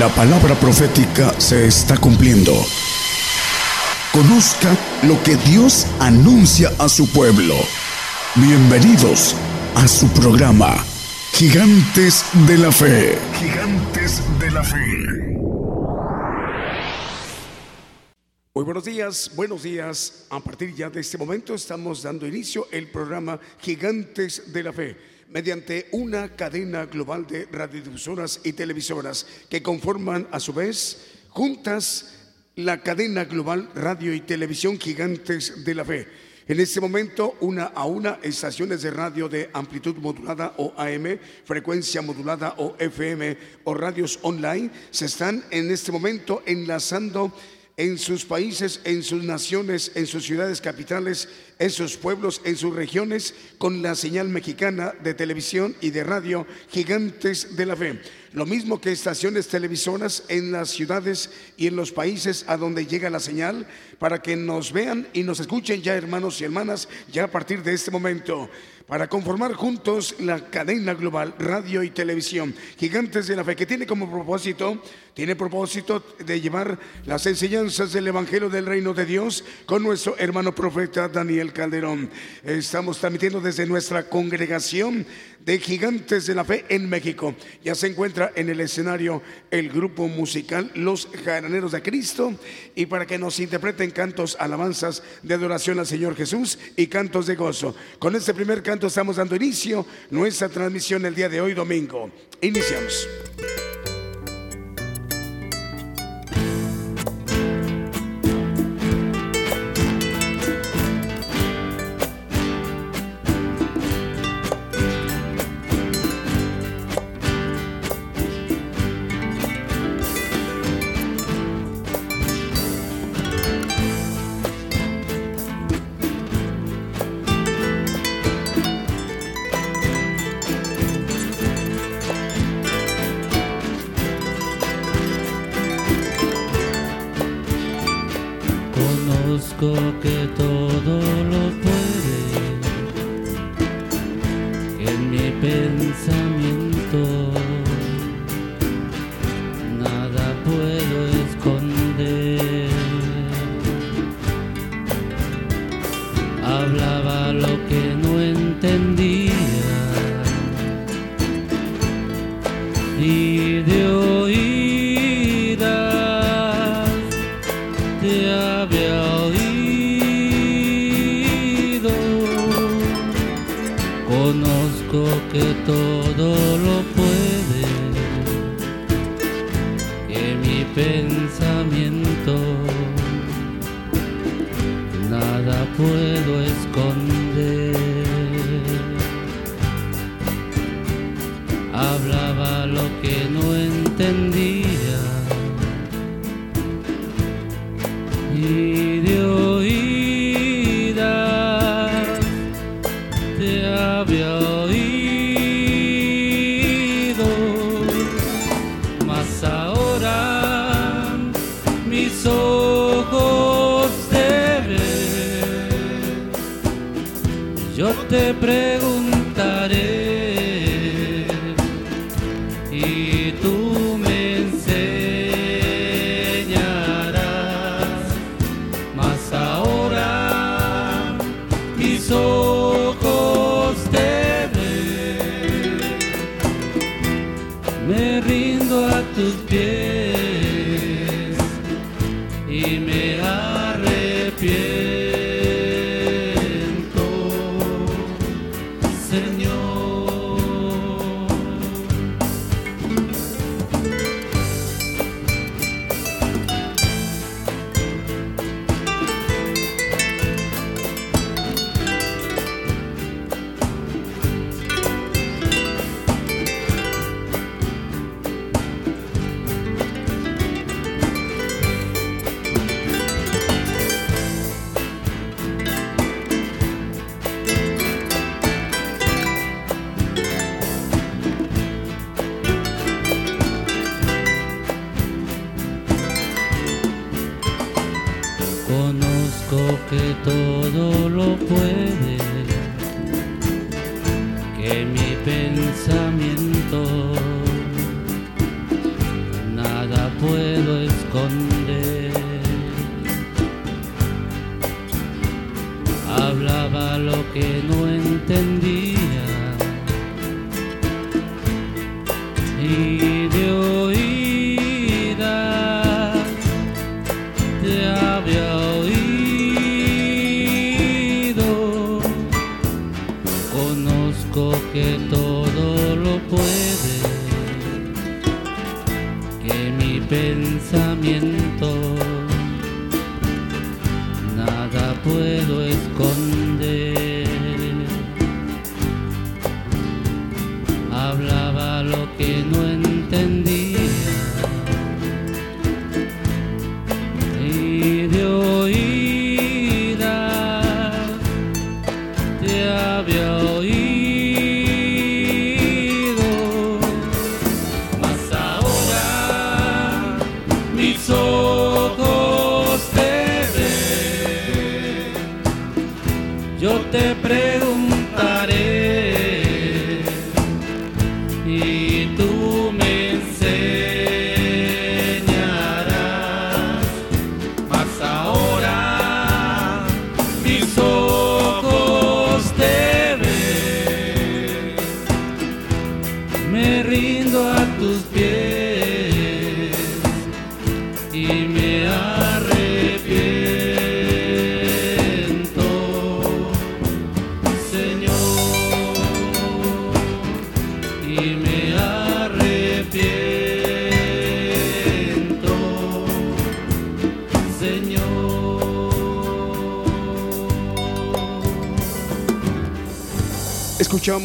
La palabra profética se está cumpliendo. Conozca lo que Dios anuncia a su pueblo. Bienvenidos a su programa, Gigantes de la Fe. Gigantes de la Fe. Muy buenos días, buenos días. A partir ya de este momento estamos dando inicio el programa Gigantes de la Fe mediante una cadena global de radiodifusoras y televisoras que conforman a su vez juntas la cadena global radio y televisión Gigantes de la Fe. En este momento, una a una, estaciones de radio de amplitud modulada o AM, frecuencia modulada o FM o radios online se están en este momento enlazando en sus países, en sus naciones, en sus ciudades capitales, en sus pueblos, en sus regiones, con la señal mexicana de televisión y de radio Gigantes de la Fe. Lo mismo que estaciones televisoras en las ciudades y en los países a donde llega la señal, para que nos vean y nos escuchen ya hermanos y hermanas, ya a partir de este momento para conformar juntos la cadena global radio y televisión Gigantes de la Fe, que tiene como propósito, tiene propósito de llevar las enseñanzas del Evangelio del Reino de Dios con nuestro hermano profeta Daniel Calderón. Estamos transmitiendo desde nuestra congregación de Gigantes de la Fe en México. Ya se encuentra en el escenario el grupo musical Los Jaraneros de Cristo y para que nos interpreten cantos, alabanzas de adoración al Señor Jesús y cantos de gozo. Con este primer canto estamos dando inicio nuestra transmisión el día de hoy domingo. Iniciamos. yo te preguntaré.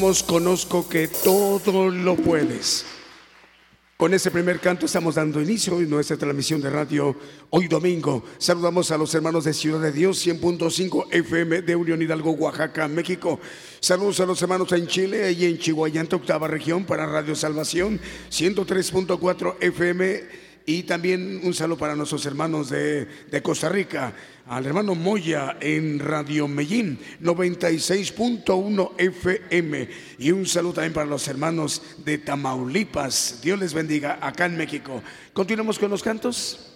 Conozco que todo lo puedes. Con ese primer canto estamos dando inicio en nuestra transmisión de radio hoy domingo. Saludamos a los hermanos de Ciudad de Dios 100.5 FM de Unión Hidalgo, Oaxaca, México. Saludos a los hermanos en Chile y en Chihuahua, octava región para Radio Salvación 103.4 FM y también un saludo para nuestros hermanos de, Costa Rica, al hermano Moya en Radio Medellín 96.1 FM. Y un saludo también para los hermanos de Tamaulipas. Dios les bendiga acá en México. Continuamos con los cantos.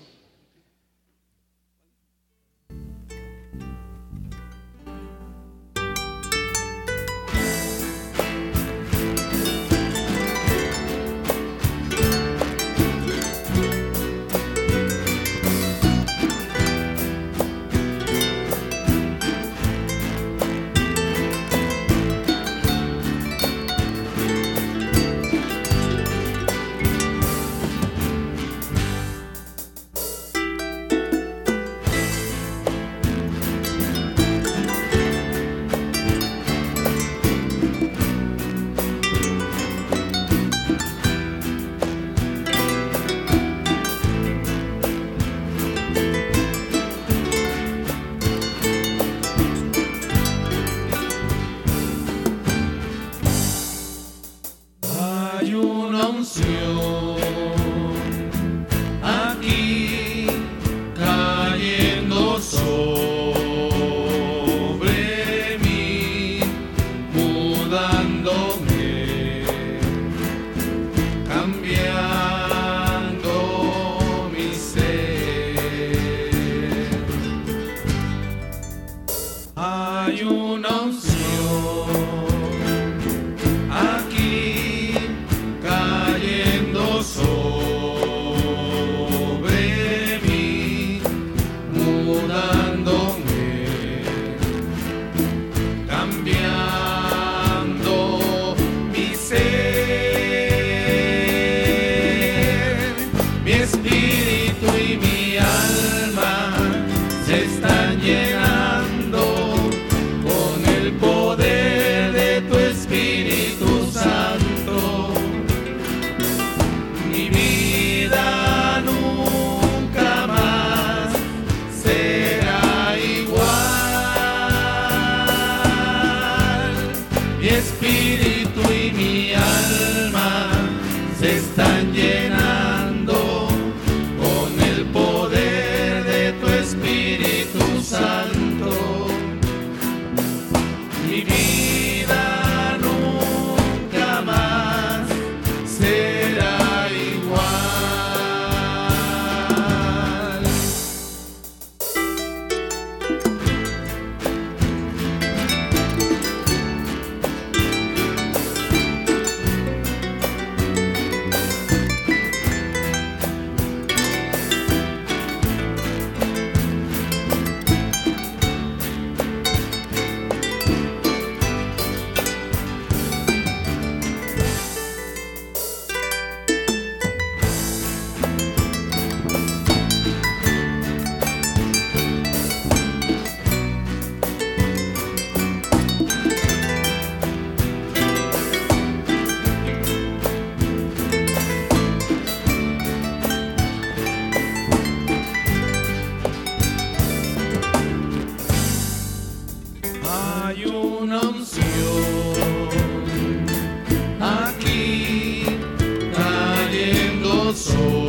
soul.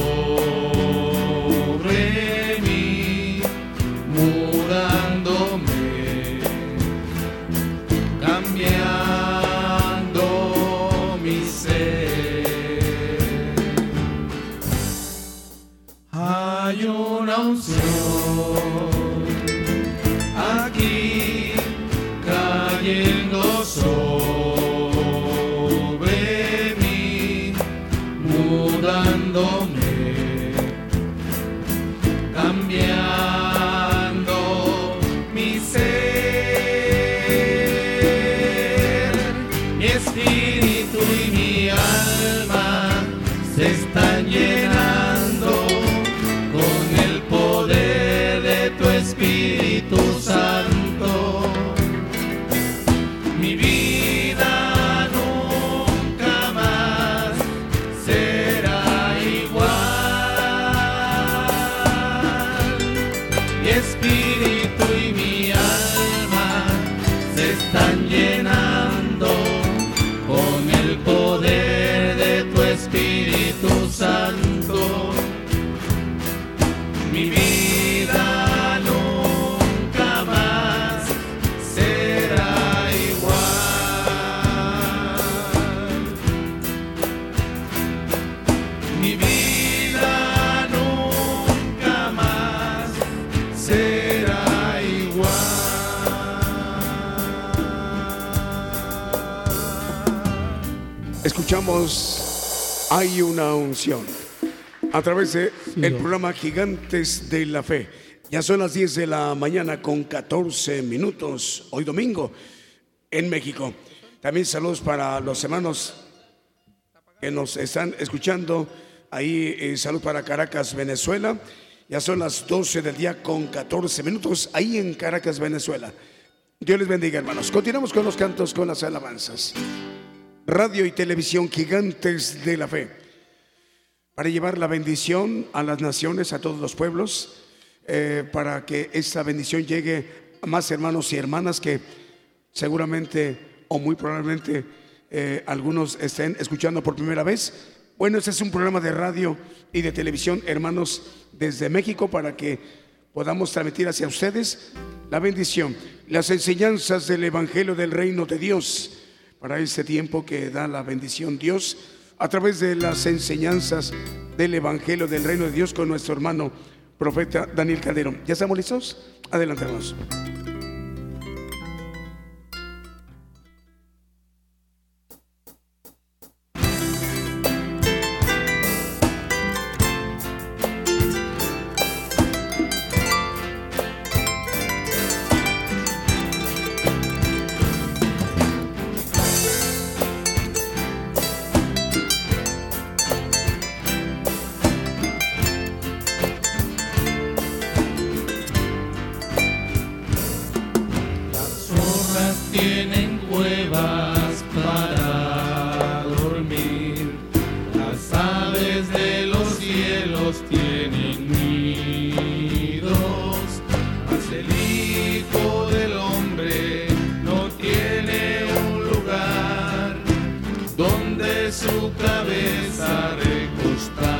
Hay una unción a través de el programa Gigantes de la Fe. Ya son las 10 de la mañana con 14 minutos, hoy domingo, en México. También saludos para los hermanos que nos están escuchando. Ahí eh, salud para Caracas, Venezuela. Ya son las 12 del día con 14 minutos, ahí en Caracas, Venezuela. Dios les bendiga, hermanos. Continuamos con los cantos, con las alabanzas radio y televisión gigantes de la fe, para llevar la bendición a las naciones, a todos los pueblos, eh, para que esta bendición llegue a más hermanos y hermanas que seguramente o muy probablemente eh, algunos estén escuchando por primera vez. Bueno, este es un programa de radio y de televisión, hermanos, desde México, para que podamos transmitir hacia ustedes la bendición, las enseñanzas del Evangelio del Reino de Dios para este tiempo que da la bendición Dios a través de las enseñanzas del Evangelio del Reino de Dios con nuestro hermano profeta Daniel Calderón. ¿Ya estamos listos? Adelante. otra vez a recostar.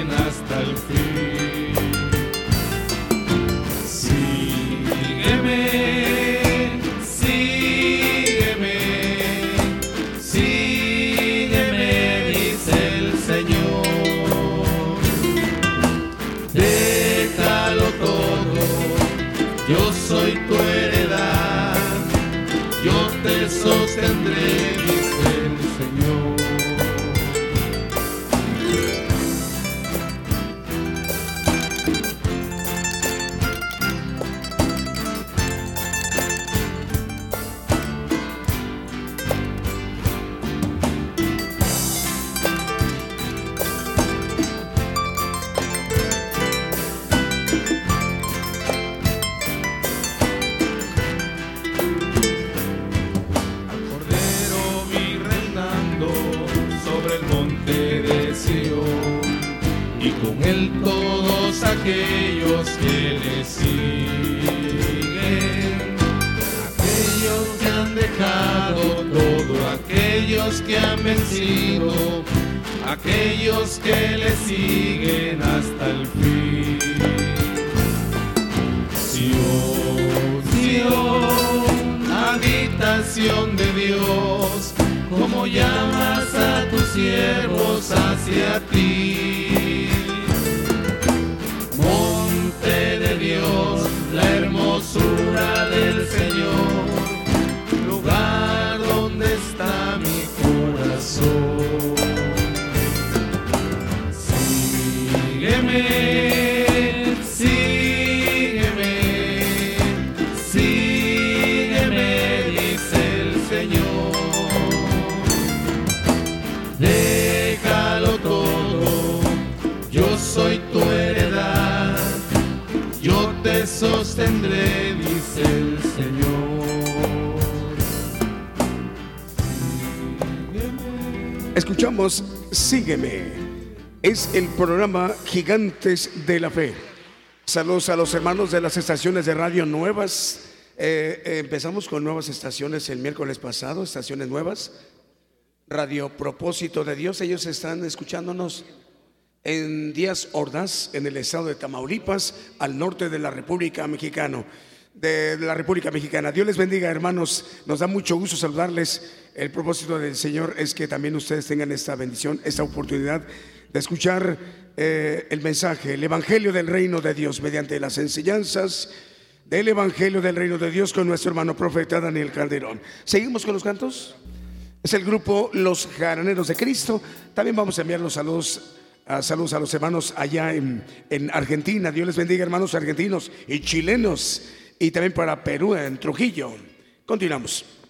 Es el programa Gigantes de la Fe. Saludos a los hermanos de las estaciones de radio nuevas. Eh, eh, empezamos con nuevas estaciones el miércoles pasado, estaciones nuevas. Radio Propósito de Dios, ellos están escuchándonos en Díaz Ordaz, en el estado de Tamaulipas, al norte de la República Mexicana. De la República Mexicana. Dios les bendiga, hermanos. Nos da mucho gusto saludarles. El propósito del Señor es que también ustedes tengan esta bendición, esta oportunidad de escuchar eh, el mensaje, el Evangelio del Reino de Dios mediante las enseñanzas del Evangelio del Reino de Dios con nuestro hermano profeta Daniel Calderón. ¿Seguimos con los cantos? Es el grupo Los Jaraneros de Cristo. También vamos a enviar los saludos. a saludos a los hermanos allá en, en Argentina. Dios les bendiga, hermanos argentinos y chilenos. Y también para Perú, en Trujillo. Continuamos.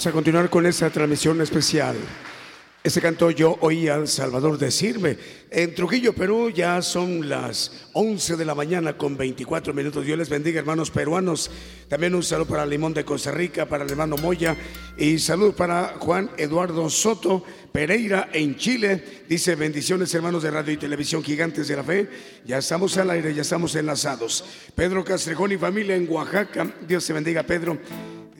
Vamos a continuar con esta transmisión especial. Este canto yo oí al Salvador decirme, en Trujillo, Perú, ya son las 11 de la mañana con 24 minutos. Dios les bendiga, hermanos peruanos. También un saludo para Limón de Costa Rica, para el hermano Moya y salud para Juan Eduardo Soto Pereira en Chile. Dice, bendiciones hermanos de radio y televisión gigantes de la fe. Ya estamos al aire, ya estamos enlazados. Pedro Castrejón y familia en Oaxaca. Dios te bendiga, Pedro.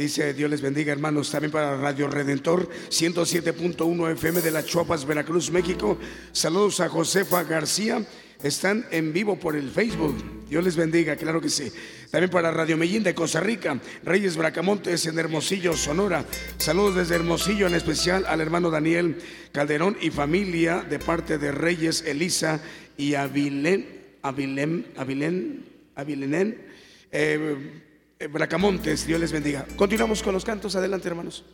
Dice Dios les bendiga hermanos, también para Radio Redentor 107.1 FM de la Chuapas, Veracruz, México. Saludos a Josefa García, están en vivo por el Facebook. Dios les bendiga, claro que sí. También para Radio Medellín de Costa Rica, Reyes Bracamontes en Hermosillo, Sonora. Saludos desde Hermosillo, en especial al hermano Daniel Calderón y familia de parte de Reyes Elisa y Avilén, Avilén, Avilén, Avilenen. Eh, eh, Bracamontes, Dios les bendiga. Continuamos con los cantos, adelante hermanos.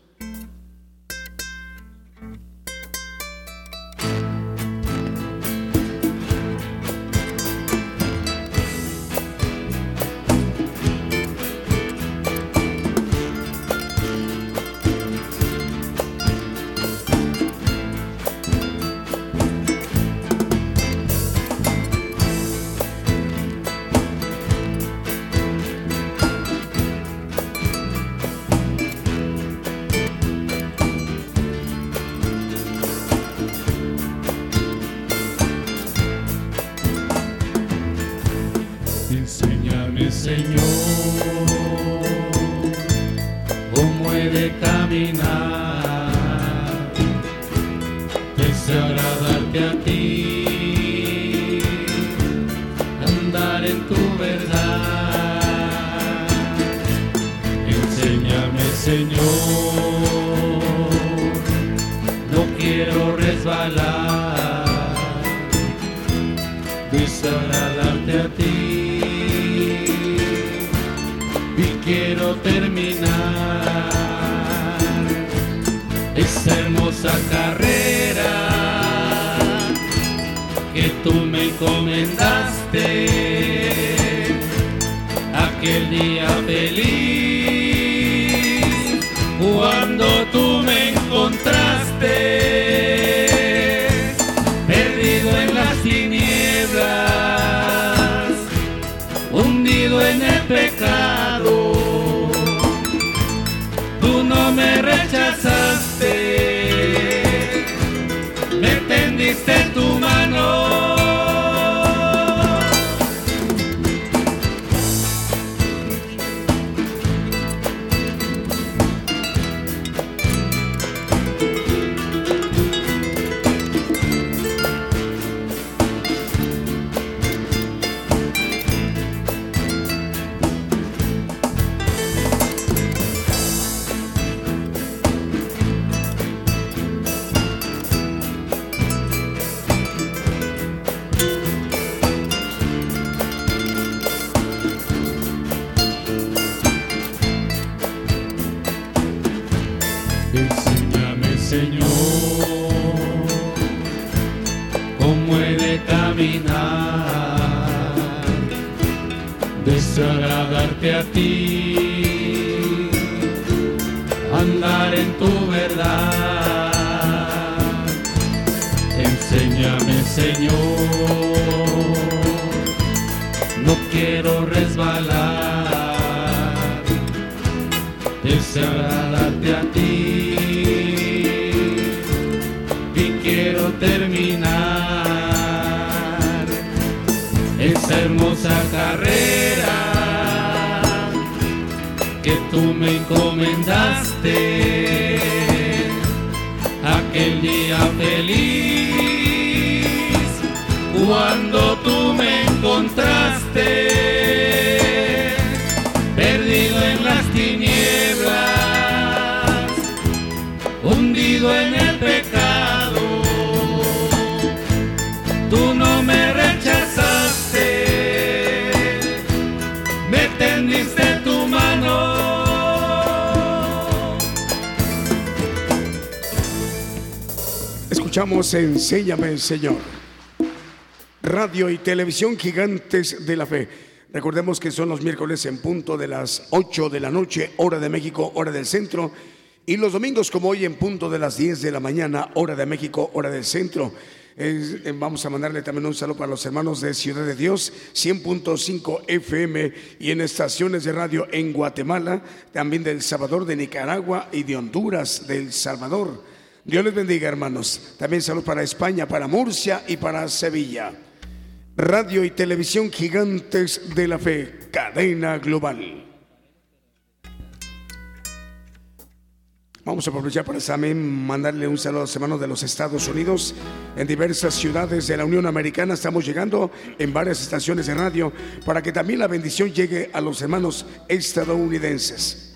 A ti, andar en tu verdad. Enséñame, Señor, no quiero resbalar. Deseo agradarte a ti. Y quiero terminar esa hermosa carrera encomendaste aquel día feliz cuando tú me encontraste. Escuchamos Enséñame, Señor radio y televisión gigantes de la fe. Recordemos que son los miércoles en punto de las 8 de la noche, hora de México, hora del centro. Y los domingos como hoy en punto de las 10 de la mañana, hora de México, hora del centro. Eh, vamos a mandarle también un saludo para los hermanos de Ciudad de Dios, 100.5 FM y en estaciones de radio en Guatemala, también del Salvador, de Nicaragua y de Honduras, del Salvador. Dios les bendiga, hermanos. También salud para España, para Murcia y para Sevilla. Radio y Televisión Gigantes de la Fe, cadena global. Vamos a aprovechar para también mandarle un saludo a los hermanos de los Estados Unidos. En diversas ciudades de la Unión Americana estamos llegando en varias estaciones de radio para que también la bendición llegue a los hermanos estadounidenses.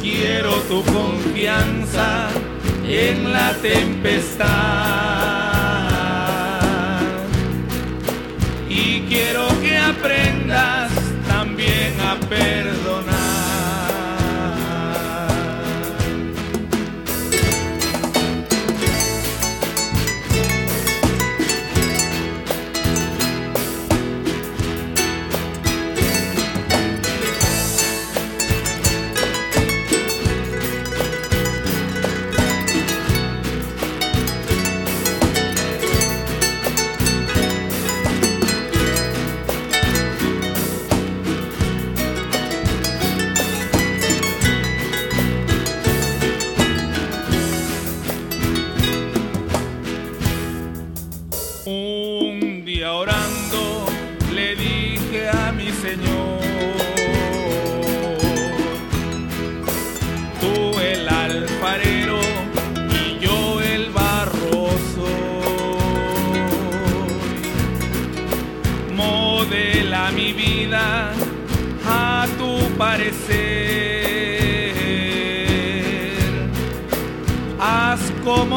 Quiero tu confianza en la tempestad. Y quiero que aprendas también a perder.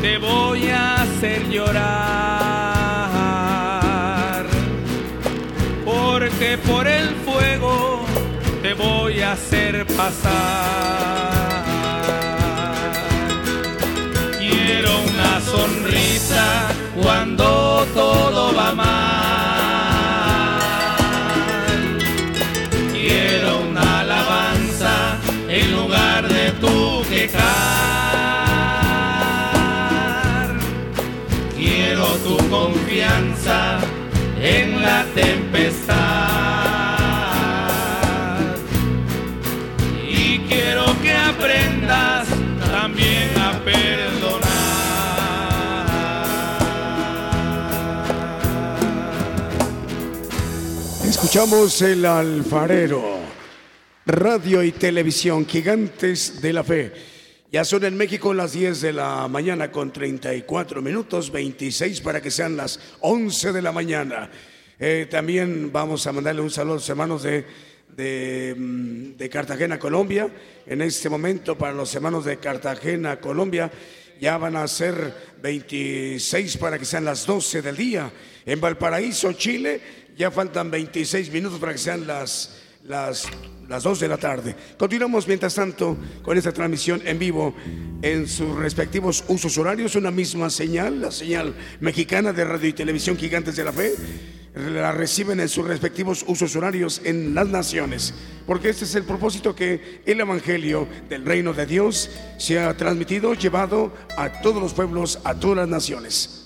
te voy a hacer llorar. Porque por el fuego te voy a hacer pasar. Quiero una sonrisa cuando todo va mal. Quiero una alabanza en lugar de tu quejar. Tu confianza en la tempestad. Y quiero que aprendas también a perdonar. Escuchamos el alfarero. Radio y televisión, gigantes de la fe. Ya son en México las 10 de la mañana con 34 minutos, 26 para que sean las 11 de la mañana. Eh, también vamos a mandarle un saludo a los hermanos de, de, mm, de Cartagena, Colombia. En este momento, para los hermanos de Cartagena, Colombia, ya van a ser 26 para que sean las 12 del día. En Valparaíso, Chile, ya faltan 26 minutos para que sean las, las, las 2 de la tarde. Continuamos mientras tanto con esta transmisión en vivo en sus respectivos usos horarios, una misma señal, la señal mexicana de radio y televisión Gigantes de la Fe. La reciben en sus respectivos usos horarios en las naciones, porque este es el propósito que el Evangelio del Reino de Dios se ha transmitido, llevado a todos los pueblos, a todas las naciones.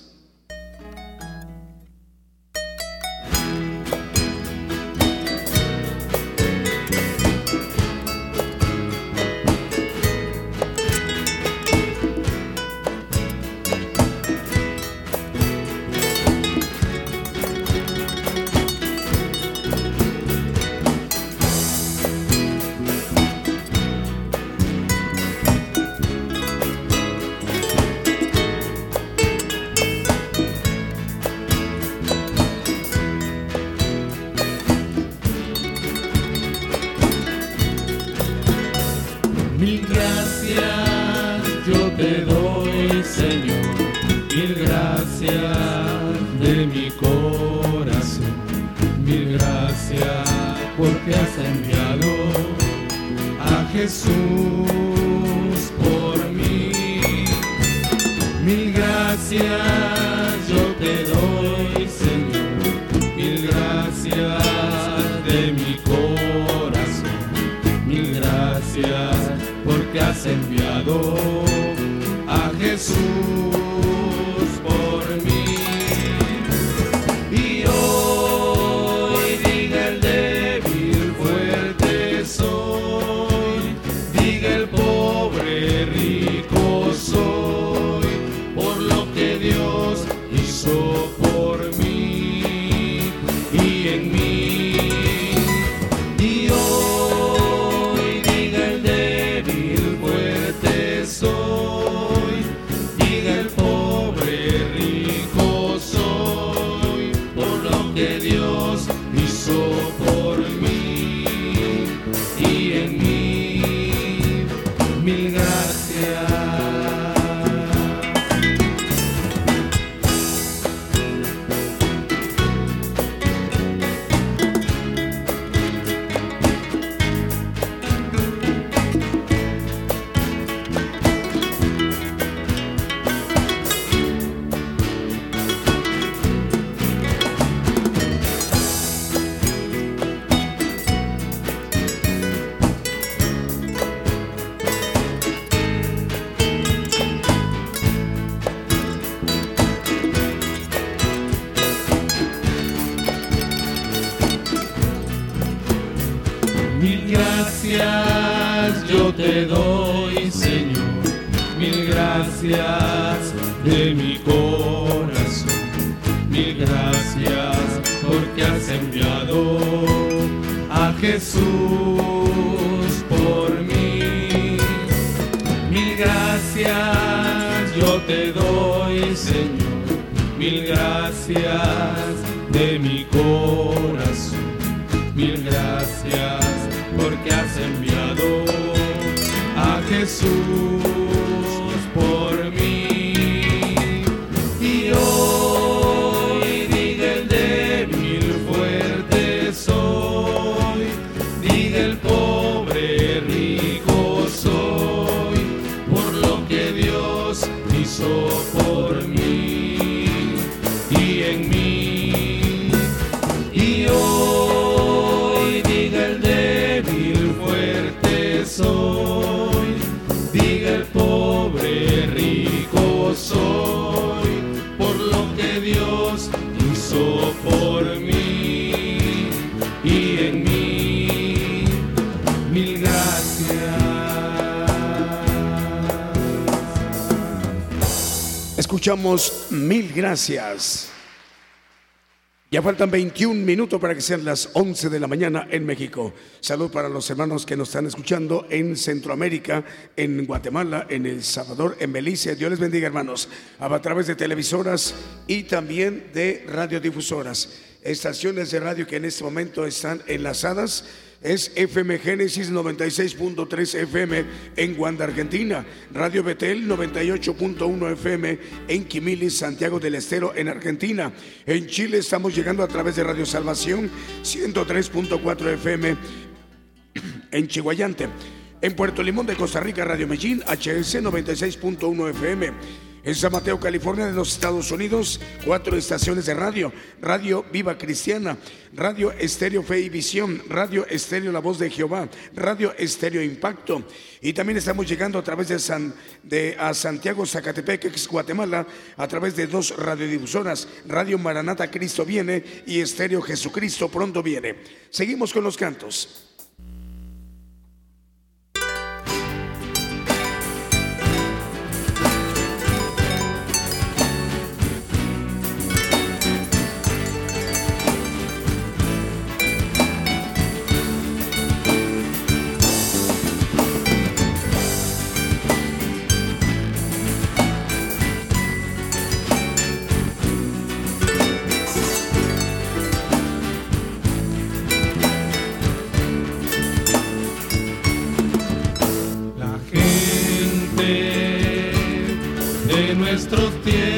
Gracias de mi corazón, mil gracias porque has enviado a Jesús por mí. Mil gracias yo te doy, Señor, mil gracias de mi corazón. Mil gracias porque has enviado a Jesús. Escuchamos Mil Gracias. Ya faltan 21 minutos para que sean las 11 de la mañana en México. Salud para los hermanos que nos están escuchando en Centroamérica, en Guatemala, en El Salvador, en Belice. Dios les bendiga, hermanos. A través de televisoras y también de radiodifusoras. Estaciones de radio que en este momento están enlazadas es FM Génesis 96.3 FM en Guanda, Argentina, Radio Betel 98.1 FM en Quimilis, Santiago del Estero, en Argentina. En Chile estamos llegando a través de Radio Salvación 103.4 FM en Chihuayante. En Puerto Limón de Costa Rica, Radio Medellín, HS 96.1 FM. En San Mateo, California, de los Estados Unidos, cuatro estaciones de radio. Radio Viva Cristiana, Radio Estéreo Fe y Visión, Radio Estéreo La Voz de Jehová, Radio Estéreo Impacto. Y también estamos llegando a través de, San, de a Santiago, Zacatepec, Guatemala, a través de dos radiodifusoras, Radio Maranata Cristo Viene y Estéreo Jesucristo Pronto Viene. Seguimos con los cantos. Sirviendo sin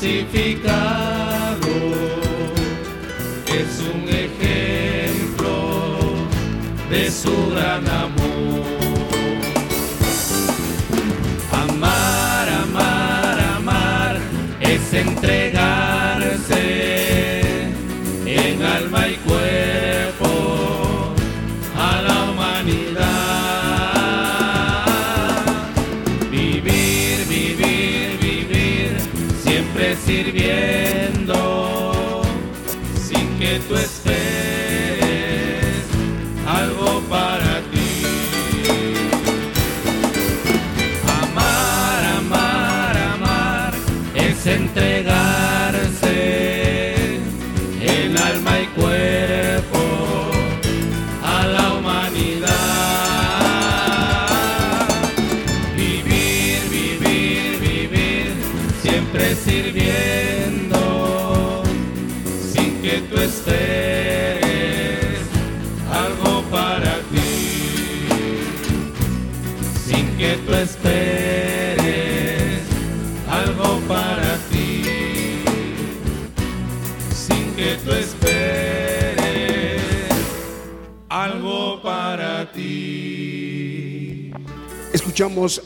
que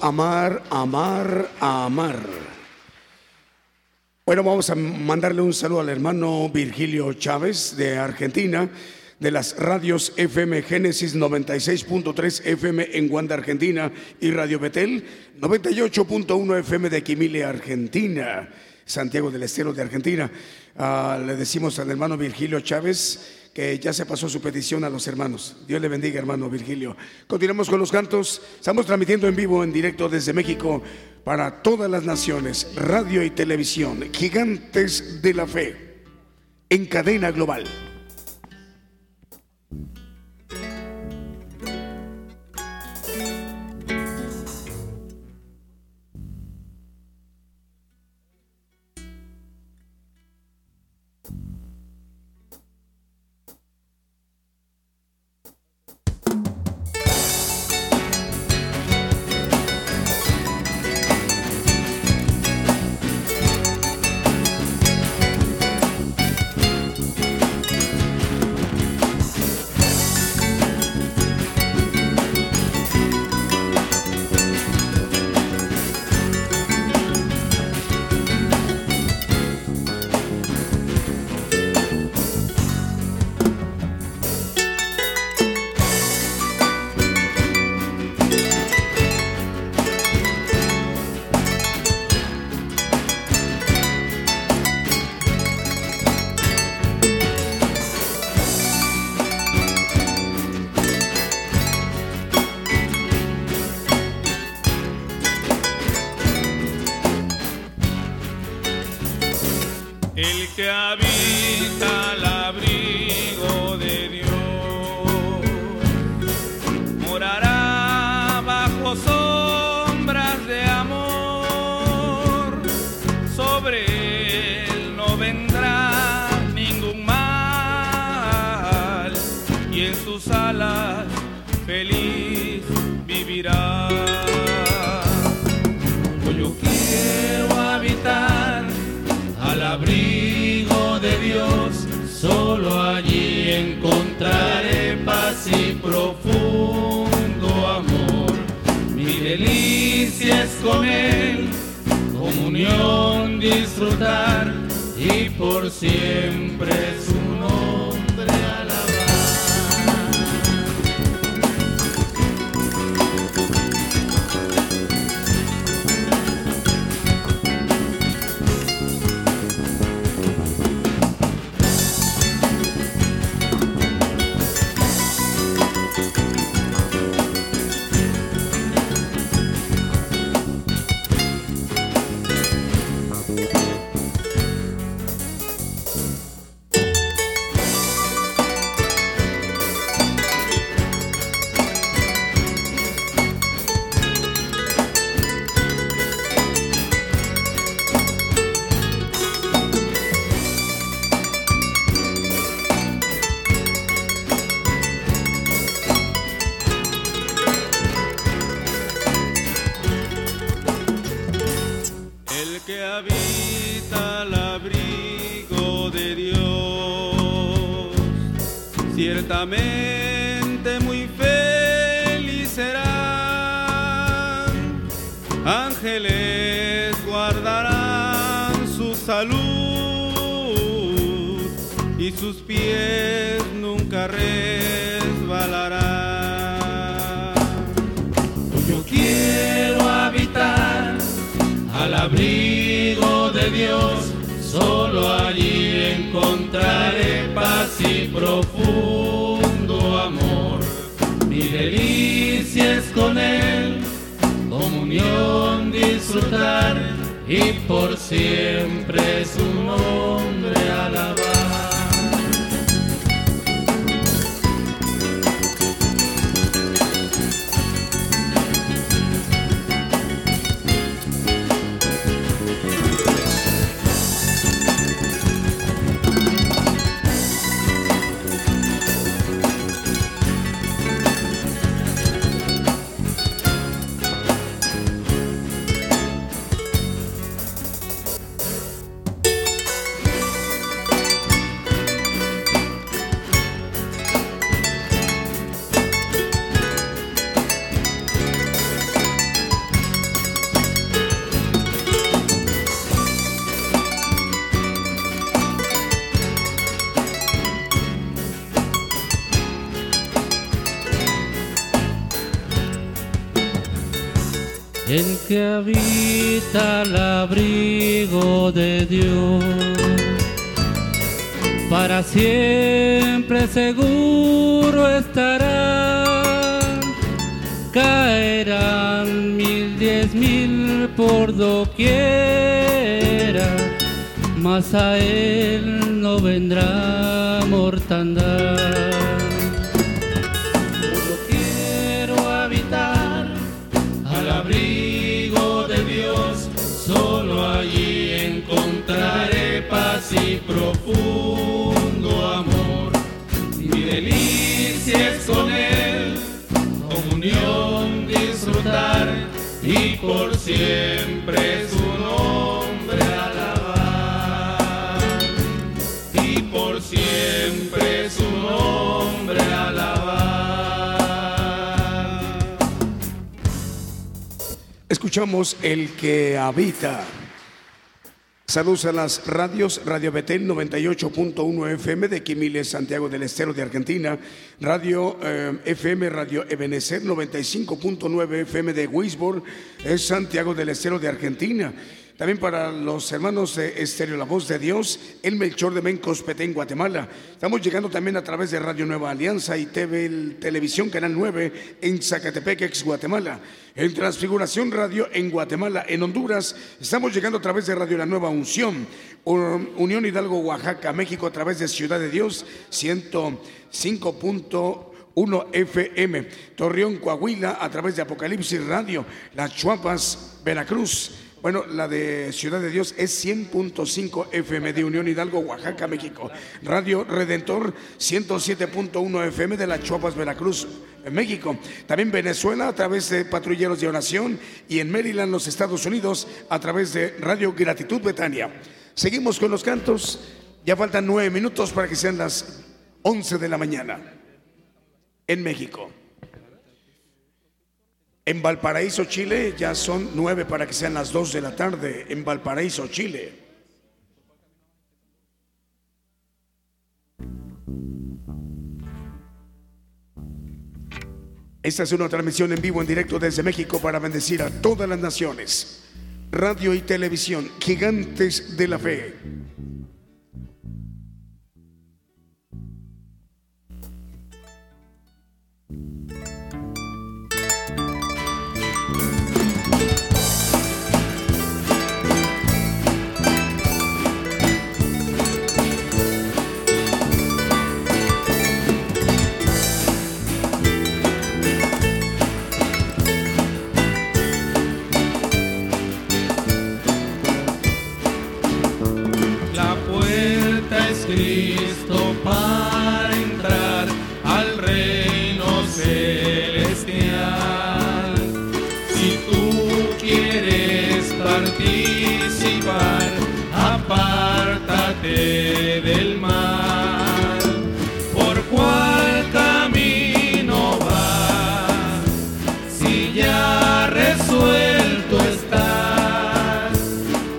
Amar, amar, amar. Bueno, vamos a mandarle un saludo al hermano Virgilio Chávez de Argentina, de las radios FM Génesis 96.3 FM en Guanda, Argentina, y Radio Betel 98.1 FM de Quimile, Argentina, Santiago del Estero de Argentina. Ah, le decimos al hermano Virgilio Chávez que ya se pasó su petición a los hermanos. Dios le bendiga, hermano Virgilio. Continuamos con los cantos. Estamos transmitiendo en vivo, en directo desde México para todas las naciones, radio y televisión, gigantes de la fe, en cadena global. Ciertamente muy feliz será. Ángeles guardarán su salud y sus pies el que habita al abrigo de Dios, para siempre seguro estará. Caerán mil, diez mil por doquiera, mas a él no vendrá mortandad. Y profundo amor. Mi delicia es con Él, comunión disfrutar y por siempre su nombre alabar. Y por siempre su nombre alabar. Escuchamos el que habita Saludos a las radios, Radio Betel 98.1 FM de Quimiles, Santiago del Estero de Argentina, Radio eh, FM, Radio Ebenecer 95.9 FM de Wisborne, es Santiago del Estero de Argentina. También para los hermanos de Estéreo La Voz de Dios, el Melchor de Mencos, Petén, Guatemala. Estamos llegando también a través de Radio Nueva Alianza y TV Televisión Canal 9 en Zacatepec, ex Guatemala. En Transfiguración Radio en Guatemala, en Honduras. Estamos llegando a través de Radio La Nueva Unción, Unión Hidalgo, Oaxaca, México, a través de Ciudad de Dios, 105.1 FM, Torreón, Coahuila, a través de Apocalipsis Radio, Las Chuapas, Veracruz, bueno, la de Ciudad de Dios es 100.5 FM de Unión Hidalgo, Oaxaca, México. Radio Redentor 107.1 FM de La Chuapas, Veracruz, México. También Venezuela a través de Patrulleros de Oración y en Maryland, los Estados Unidos, a través de Radio Gratitud Betania. Seguimos con los cantos. Ya faltan nueve minutos para que sean las once de la mañana en México. En Valparaíso, Chile, ya son nueve para que sean las dos de la tarde. En Valparaíso, Chile. Esta es una transmisión en vivo, en directo desde México para bendecir a todas las naciones. Radio y televisión, gigantes de la fe.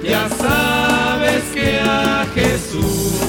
ya sabes que a Jesús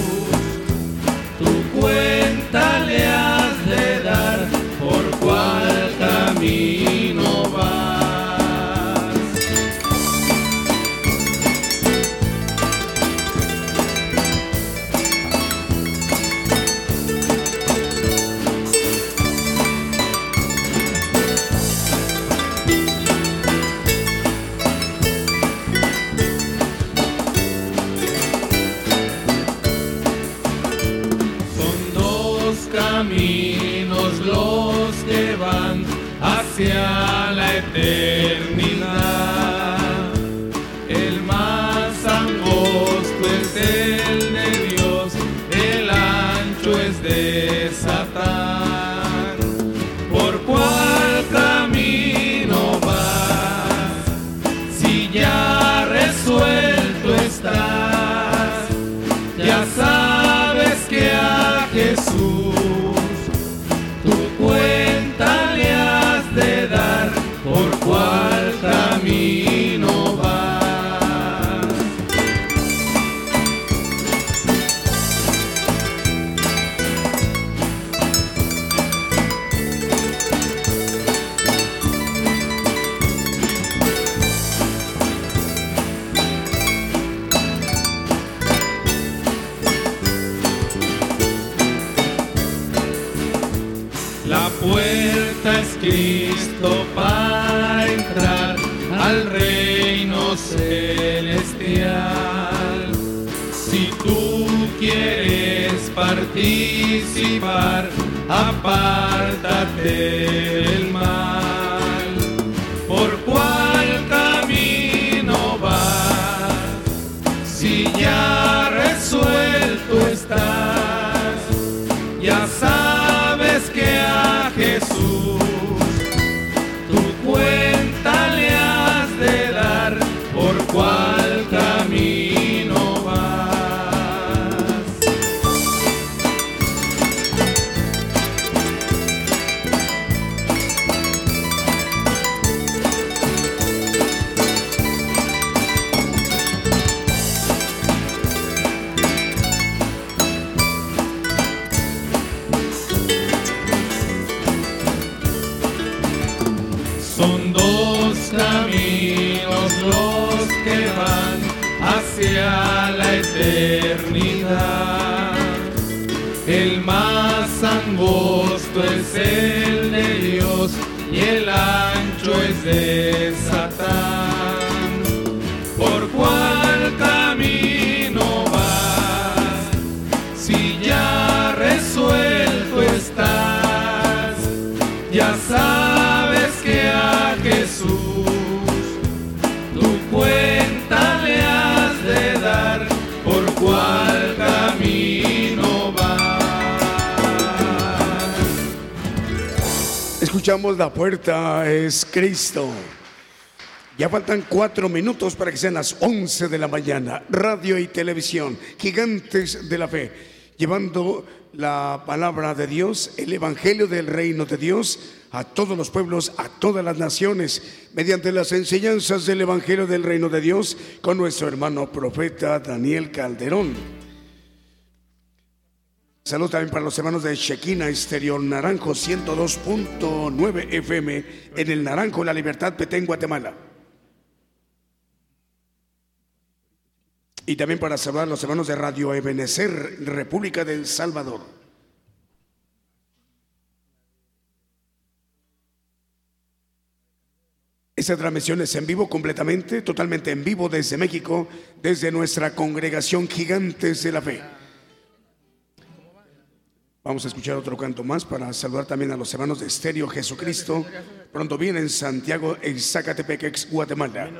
Cristo. Ya faltan cuatro minutos para que sean las 11 de la mañana. Radio y televisión, gigantes de la fe, llevando la palabra de Dios, el evangelio del reino de Dios a todos los pueblos, a todas las naciones, mediante las enseñanzas del evangelio del reino de Dios con nuestro hermano profeta Daniel Calderón. Salud también para los hermanos de Chequina Exterior Naranjo 102.9 FM en el Naranjo La Libertad Petén, Guatemala. Y también para saludar a los hermanos de Radio Ebenecer, República del Salvador. Esta transmisión es en vivo completamente, totalmente en vivo desde México, desde nuestra congregación Gigantes de la Fe. Vamos a escuchar otro canto más para saludar también a los hermanos de Estéreo Jesucristo. Pronto viene en Santiago, en Zacatepec, ex Guatemala.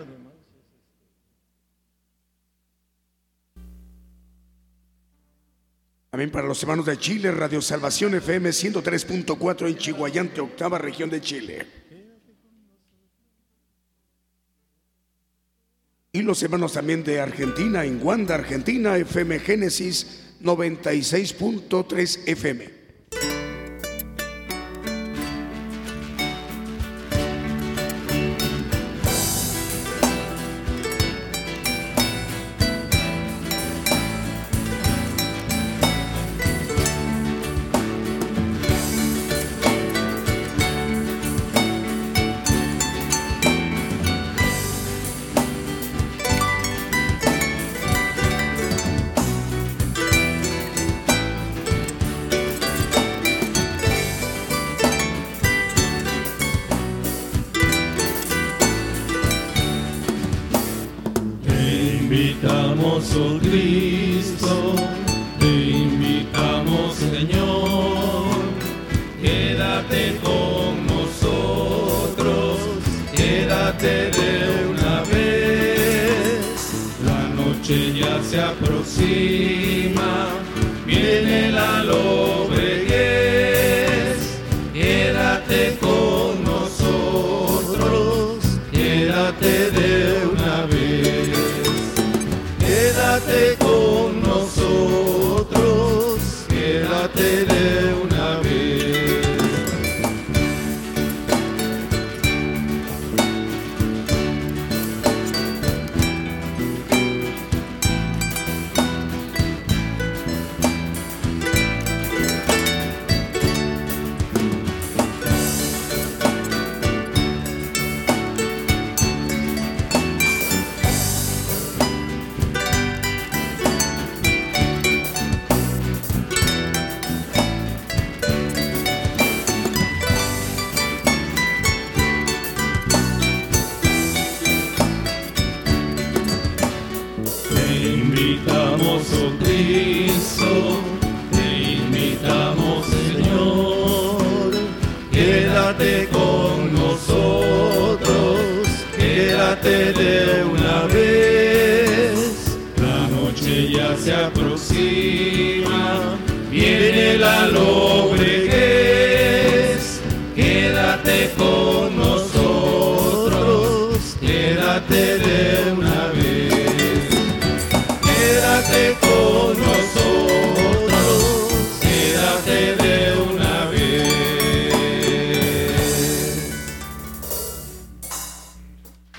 También para los hermanos de Chile, Radio Salvación FM 103.4 en Chihuayante, octava región de Chile. Y los hermanos también de Argentina, en Wanda, Argentina, FM Génesis 96.3 FM.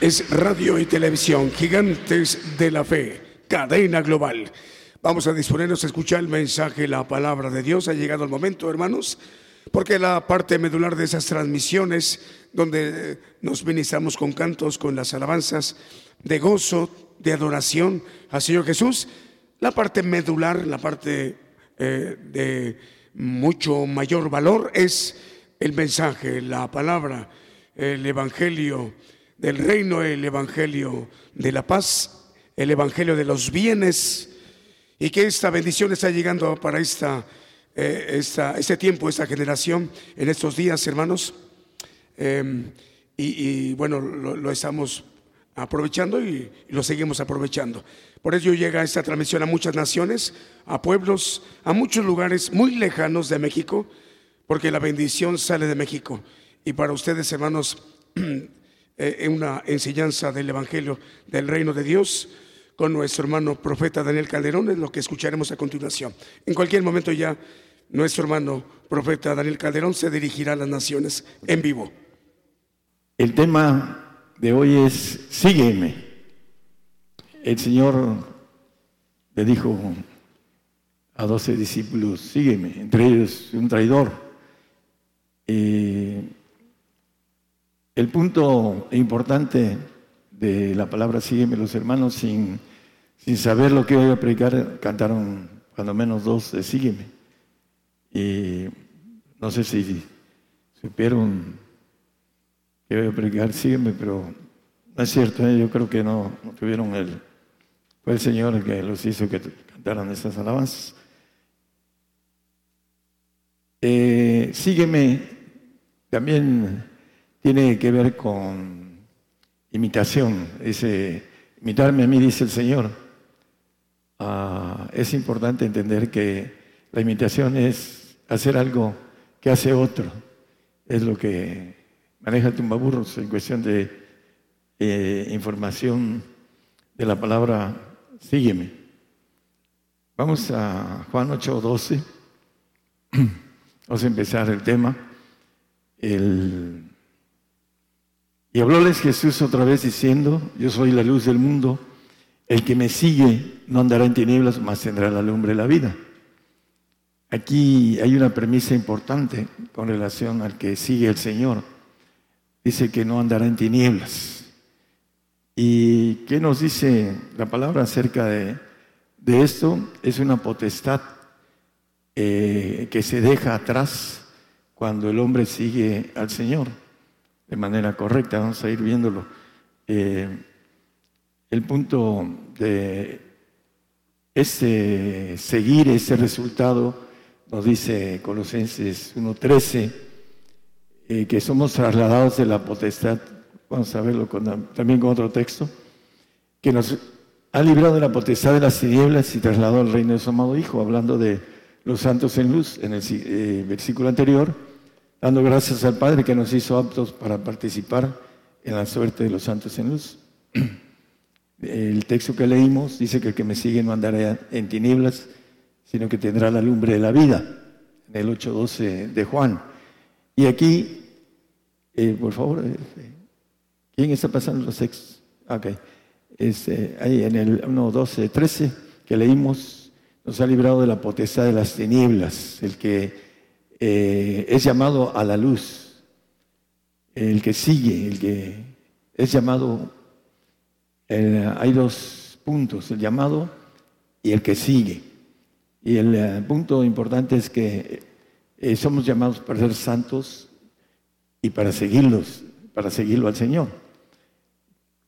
Es radio y televisión, gigantes de la fe, cadena global. Vamos a disponernos a escuchar el mensaje, la palabra de Dios. Ha llegado el momento, hermanos, porque la parte medular de esas transmisiones, donde eh, nos ministramos con cantos, con las alabanzas de gozo, de adoración al Señor Jesús, la parte medular, la parte eh, de mucho mayor valor es el mensaje, la palabra, el evangelio del reino, el evangelio de la paz, el evangelio de los bienes, y que esta bendición está llegando para esta, eh, esta- este tiempo, esta generación, en estos días, hermanos. Eh, y, bueno, lo, estamos aprovechando y, lo seguimos aprovechando. Por ello llega esta transmisión a muchas naciones, a pueblos, a muchos lugares muy lejanos de México, porque la bendición sale de México. Y para ustedes, hermanos, eh, una enseñanza del Evangelio del Reino de Dios con nuestro hermano profeta Daniel Calderón, es lo que escucharemos a continuación. En cualquier momento ya nuestro hermano profeta Daniel Calderón se dirigirá a las naciones en vivo. El tema de hoy es sígueme. El Señor le dijo a doce discípulos, sígueme, entre ellos un traidor. Eh, el punto importante de la palabra sígueme, los hermanos, sin, sin saber lo que iba a predicar, cantaron cuando menos dos de sígueme. Y no sé si supieron que voy a predicar, sígueme, pero no es cierto, ¿eh? yo creo que no, tuvieron el... Fue el Señor el que los hizo que cantaran estas alabanzas. Eh, sígueme también tiene que ver con imitación. Dice, imitarme a mí, dice el Señor. Ah, es importante entender que la imitación es hacer algo que hace otro. Es lo que maneja el tumbaburros en cuestión de eh, información de la palabra sígueme. Vamos a Juan 8:12. Vamos a empezar el tema. El- Y hablóles Jesús otra vez diciendo, yo soy la luz del mundo, el que me sigue no andará en tinieblas, mas tendrá la lumbre de la vida. Aquí hay una premisa importante con relación al que sigue el Señor. Dice que no andará en tinieblas. ¿Y qué nos dice la palabra acerca de, esto? Es una potestad eh, que se deja atrás cuando el hombre sigue al Señor de manera correcta. Vamos a ir viéndolo. Eh, el punto de ese seguir ese resultado nos dice Colosenses 1.13 eh, que somos trasladados de la potestad, vamos a verlo con- también con otro texto, que nos ha librado de la potestad de las tinieblas y trasladado al reino de su amado Hijo, hablando de los santos en luz en el eh, versículo anterior, dando gracias al Padre que nos hizo aptos para participar en la suerte de los santos en luz. El texto que leímos dice que el que me sigue no andará en tinieblas, sino que tendrá la lumbre de la vida, en el 8.12 de Juan. Y aquí, eh, por favor, eh, ¿quién está pasando los textos? Ok, este, ahí en el 1.12, 13 que leímos, nos ha librado de la potestad de las tinieblas, el que eh, es llamado a la luz, el que sigue, el que es llamado hay dos puntos, el llamado y el que sigue. Y el eh, punto importante es que eh, somos llamados para ser santos y para seguirlos, para seguirlo al Señor.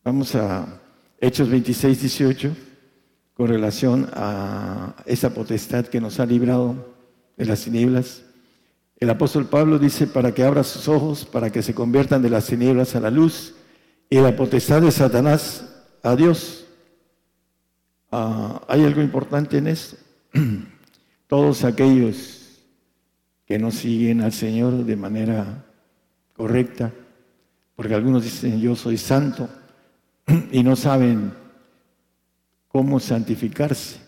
Vamos a Hechos 26, 18, con relación a esa potestad que nos ha librado de las tinieblas. El apóstol Pablo dice, para que abra sus ojos, para que se conviertan de las tinieblas a la luz, y la potestad de Satanás a Dios. Ah, hay algo importante en esto. Todos aquellos que no siguen al Señor de manera correcta, porque algunos dicen yo soy santo y no saben cómo santificarse,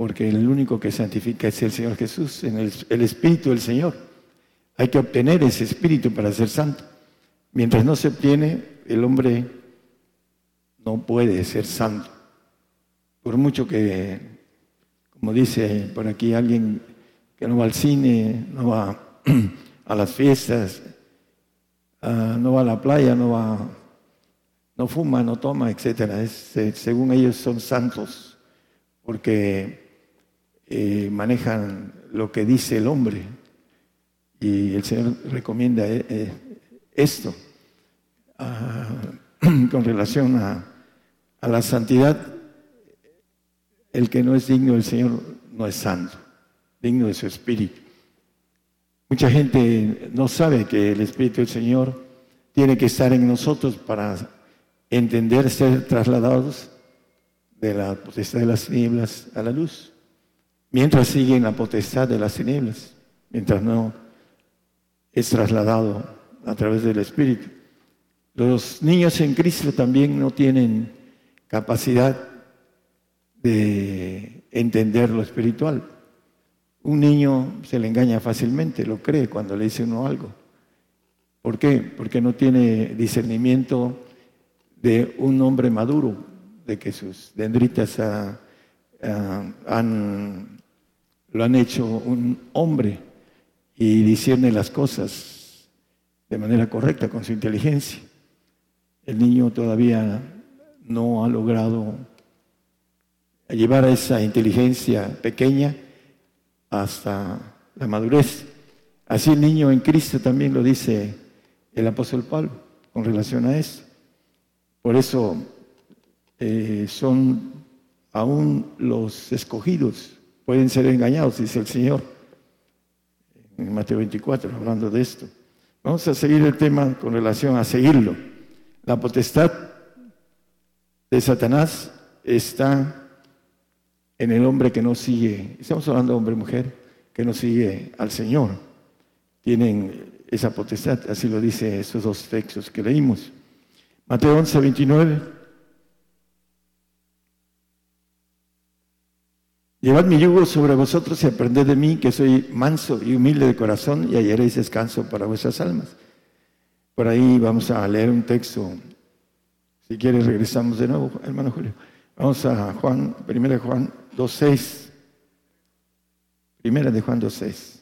porque el único que santifica es el Señor Jesús, el, el Espíritu del Señor. Hay que obtener ese Espíritu para ser santo. Mientras no se obtiene, el hombre no puede ser santo. Por mucho que, como dice por aquí alguien que no va al cine, no va a las fiestas, ah, no va a la playa, no va, no fuma, no toma, etcétera. Eh, según ellos son santos, porque eh, manejan lo que dice el hombre. Y el Señor recomienda eh, esto ah, con relación a a la santidad, el que no es digno del Señor no es santo, digno de su Espíritu. Mucha gente no sabe que el Espíritu del Señor tiene que estar en nosotros para entender, ser trasladados de la potestad de las tinieblas a la luz, mientras siguen la potestad de las tinieblas, mientras no es trasladado a través del Espíritu. Los niños en Cristo también no tienen capacidad de entender lo espiritual. Un niño se le engaña fácilmente, lo cree cuando le dice uno algo. ¿Por qué? Porque no tiene discernimiento de un hombre maduro, de que sus dendritas han, lo han hecho un hombre y discierne las cosas de manera correcta con su inteligencia. El niño todavía no ha logrado llevar a esa inteligencia pequeña hasta la madurez. Así el niño en Cristo también lo dice el apóstol Pablo con relación a eso. Por eso eh, son aún los escogidos, pueden ser engañados, dice el Señor en Mateo 24, hablando de esto. Vamos a seguir el tema con relación a seguirlo. La potestad de Satanás está en el hombre que no sigue, estamos hablando de hombre y mujer, que no sigue al Señor. Tienen esa potestad, así lo dice esos dos textos que leímos. Mateo 11, 29. Llevad mi yugo sobre vosotros y aprended de mí, que soy manso y humilde de corazón, y hallaréis descanso para vuestras almas. Por ahí vamos a leer un texto si quieres, regresamos de nuevo, hermano Julio. Vamos a Juan, primera de Juan 2.6. Primera de Juan 2.6.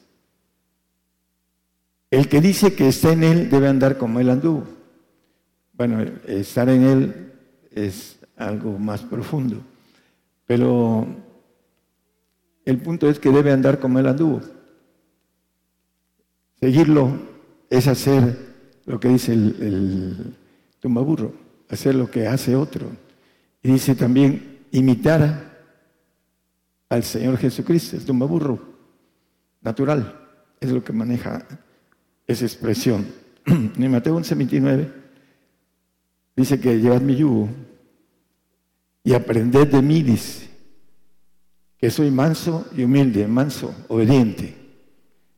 El que dice que está en él debe andar como él anduvo. Bueno, estar en él es algo más profundo. Pero el punto es que debe andar como él anduvo. Seguirlo es hacer lo que dice el, el hacer lo que hace otro. Y dice también imitar al Señor Jesucristo, es un burro natural, es lo que maneja esa expresión. En Mateo 11, 29 dice que llevad mi yugo y aprended de mí, que soy manso y humilde, manso, obediente.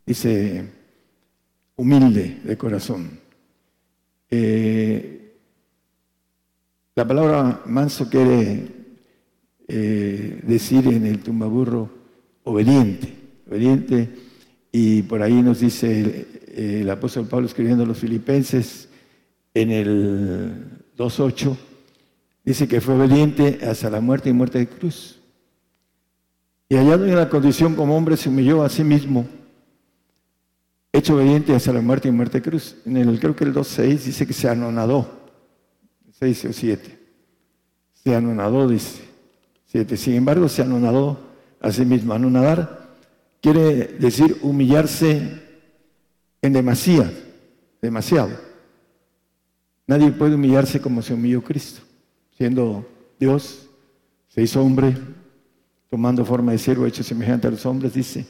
Dice, humilde de corazón. Eh, la palabra manso quiere eh, decir en el tumbaburro obediente, obediente, y por ahí nos dice el, apóstol Pablo escribiendo a los filipenses en el 2.8, dice que fue obediente hasta la muerte y muerte de cruz. Y hallado en la condición como hombre se humilló a sí mismo, hecho obediente hasta la muerte y muerte de cruz. En el, creo que el 2.6 dice que se anonadó, 6 o 7. Se anonadó, dice 7. Sin embargo, se anonadó a sí mismo. Anonadar quiere decir humillarse en demasía, demasiado. Nadie puede humillarse como se humilló Cristo, siendo Dios, se hizo hombre, tomando forma de siervo hecho semejante a los hombres, dice.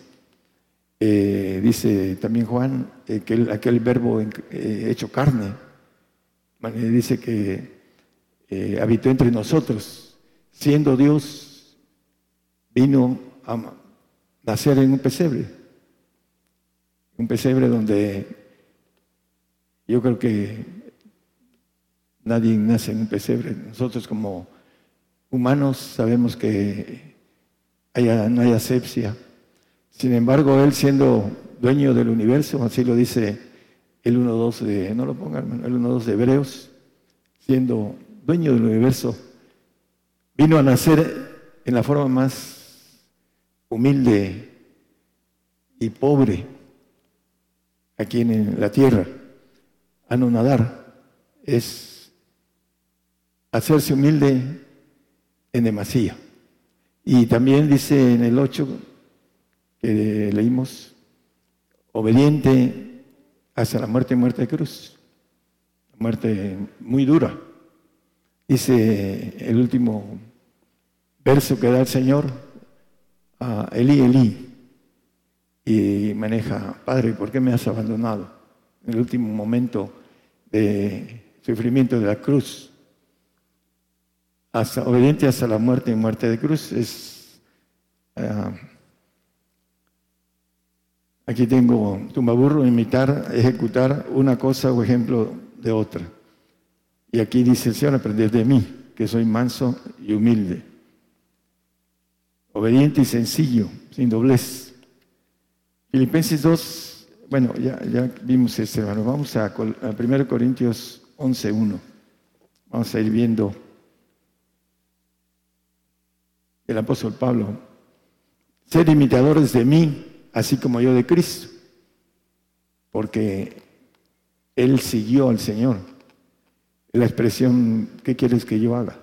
Eh, dice también Juan, eh, que aquel verbo eh, hecho carne, dice que habitó entre nosotros, siendo Dios, vino a nacer en un pesebre, un pesebre donde yo creo que nadie nace en un pesebre, nosotros como humanos sabemos que no hay asepsia. Sin embargo, él siendo dueño del universo, así lo dice el 1.2 de, no lo pongan, el 1.2 de Hebreos, siendo dueño del universo, vino a nacer en la forma más humilde y pobre aquí en la tierra. Anonadar es hacerse humilde en demasía. Y también dice en el 8 que leímos, obediente hasta la muerte muerte de cruz. Muerte muy dura. Dice el último verso que da el Señor, a Elí, Elí, y maneja, Padre, ¿por qué me has abandonado? En el último momento de sufrimiento de la cruz obediente hasta la muerte y muerte de cruz. Es, uh, aquí tengo tumbaburro, imitar, ejecutar una cosa o ejemplo de otra. Y aquí dice el Señor, de mí, que soy manso y humilde, obediente y sencillo, sin doblez. Filipenses 2, bueno, ya, ya vimos este, hermano. Vamos a, a 1 Corintios 11.1. Vamos a ir viendo el apóstol Pablo, ser imitadores de mí, así como yo de Cristo, porque él siguió al Señor. La expresión, ¿qué quieres que yo haga?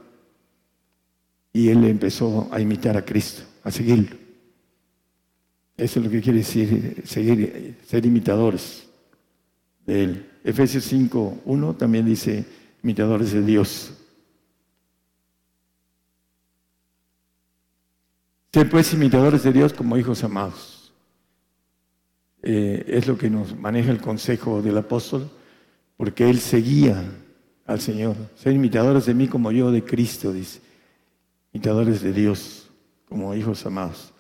Y él empezó a imitar a Cristo, a seguirlo. Eso es lo que quiere decir seguir, ser imitadores de él. Efesios 5, 1 también dice imitadores de Dios. Ser pues imitadores de Dios como hijos amados. Eh, es lo que nos maneja el consejo del apóstol, porque él seguía al Señor. Ser imitadores de mí como yo de Cristo, dice. Imitadores de Dios como hijos amados.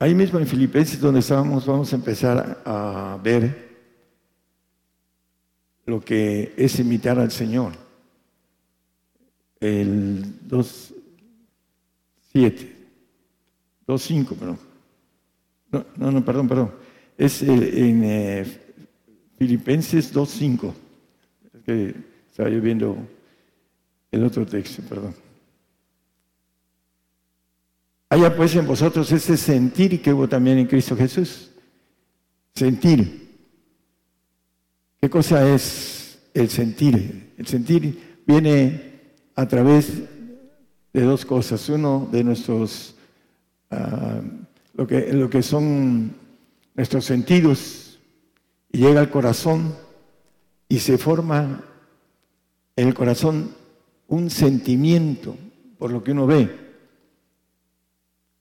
Ahí mismo en Filipenses donde estábamos vamos a empezar a ver lo que es imitar al Señor. El 2.7, 2.5, perdón. No, no, no, perdón, perdón. Es eh, en eh, Filipenses 2.5. Es que estaba yo viendo el otro texto, perdón. Haya pues en vosotros ese sentir que hubo también en Cristo Jesús. Sentir. ¿Qué cosa es el sentir? El sentir viene a través de dos cosas. Uno, de nuestros, ah, lo, que, lo que son nuestros sentidos, y llega al corazón y se forma en el corazón un sentimiento por lo que uno ve.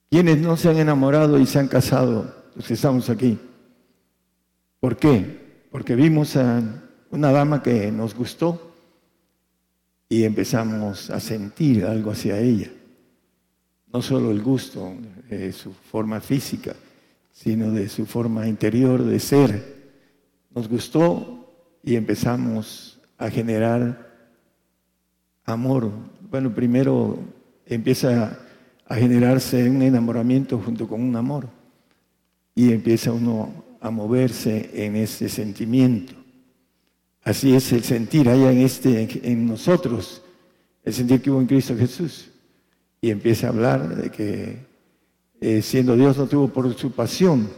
Quienes no se han enamorado y se han casado, los que estamos aquí. ¿Por qué? Porque vimos a una dama que nos gustó y empezamos a sentir algo hacia ella. No solo el gusto de su forma física, sino de su forma interior de ser. Nos gustó y empezamos a generar amor. Bueno, primero empieza a generarse un enamoramiento junto con un amor y empieza uno a moverse en ese sentimiento. Así es el sentir allá en, este, en nosotros, el sentir que hubo en Cristo Jesús. Y empieza a hablar de que eh, siendo Dios no tuvo por usurpación.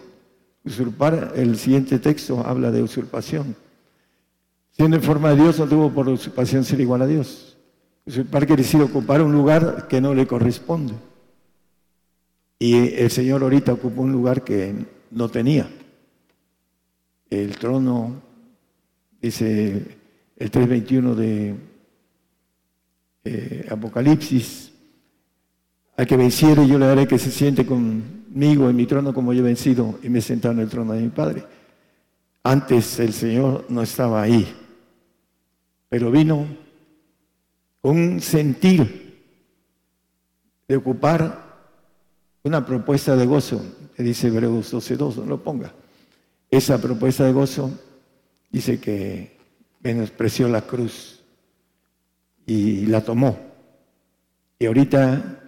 Usurpar, el siguiente texto habla de usurpación. Siendo en forma de Dios no tuvo por usurpación ser igual a Dios. Usurpar quiere decir ocupar un lugar que no le corresponde. Y el Señor ahorita ocupó un lugar que no tenía. El trono, dice el 3.21 de eh, Apocalipsis, al que venciere yo le daré que se siente conmigo en mi trono como yo he vencido y me he en el trono de mi Padre. Antes el Señor no estaba ahí, pero vino con un sentir de ocupar una propuesta de gozo, que dice Hebreos 12.2, no lo ponga. Esa propuesta de gozo dice que menospreció la cruz y la tomó. Y ahorita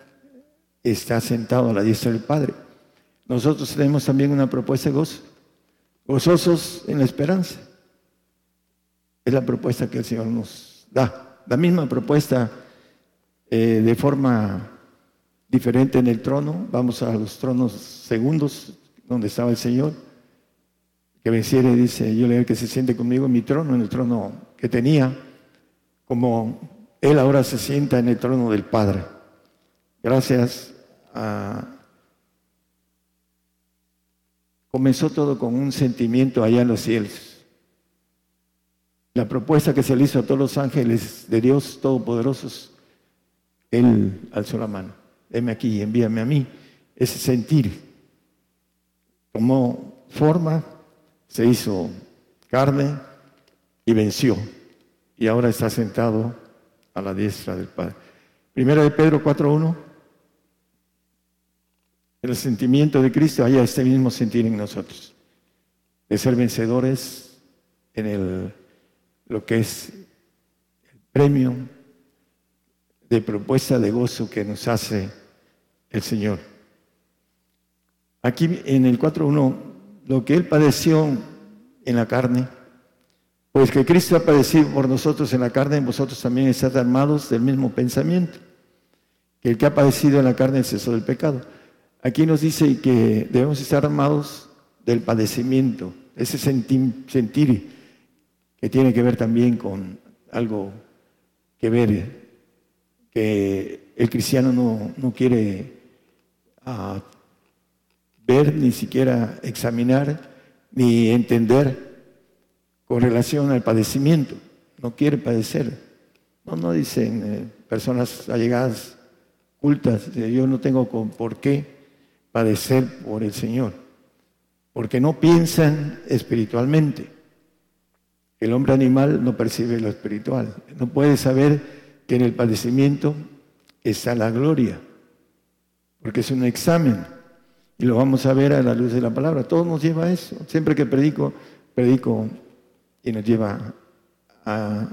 está sentado a la diestra del Padre. Nosotros tenemos también una propuesta de gozo, gozosos en la esperanza. Es la propuesta que el Señor nos da. La misma propuesta eh, de forma diferente en el trono. Vamos a los tronos segundos donde estaba el Señor. Que venciere, dice, yo le digo que se siente conmigo en mi trono, en el trono que tenía, como Él ahora se sienta en el trono del Padre. Gracias a... Comenzó todo con un sentimiento allá en los cielos. La propuesta que se le hizo a todos los ángeles de Dios Todopoderosos, Él alzó la mano heme aquí, envíame a mí. Ese sentir tomó forma, se hizo carne y venció. Y ahora está sentado a la diestra del Padre. Primera de Pedro 4.1. El sentimiento de Cristo haya este mismo sentir en nosotros. De ser vencedores en el, lo que es el premio de propuesta de gozo que nos hace el Señor. Aquí en el 4.1, lo que Él padeció en la carne, pues que Cristo ha padecido por nosotros en la carne, vosotros también estad armados del mismo pensamiento, que el que ha padecido en la carne es eso del pecado. Aquí nos dice que debemos estar armados del padecimiento, ese sentir que tiene que ver también con algo que ver, que el cristiano no, no quiere a ver, ni siquiera examinar, ni entender con relación al padecimiento. No quiere padecer. No, no dicen eh, personas allegadas, cultas, yo no tengo por qué padecer por el Señor, porque no piensan espiritualmente. El hombre animal no percibe lo espiritual, no puede saber que en el padecimiento está la gloria porque es un examen. Y lo vamos a ver a la luz de la palabra. Todo nos lleva a eso. Siempre que predico, predico y nos lleva a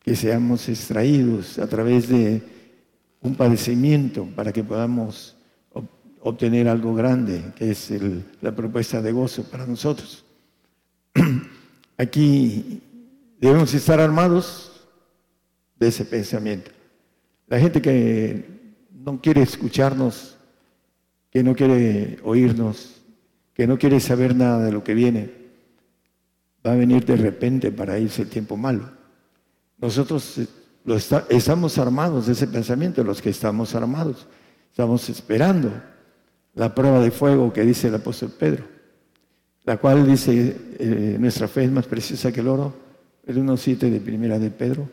que seamos extraídos a través de un padecimiento para que podamos obtener algo grande, que es la propuesta de gozo para nosotros. Aquí debemos estar armados de ese pensamiento. La gente que no quiere escucharnos, que no quiere oírnos, que no quiere saber nada de lo que viene, va a venir de repente para irse el tiempo malo. Nosotros eh, estamos armados de ese pensamiento, los que estamos armados, estamos esperando la prueba de fuego que dice el apóstol Pedro, la cual dice, eh, nuestra fe es más preciosa que el oro, el 1.7 de primera de Pedro,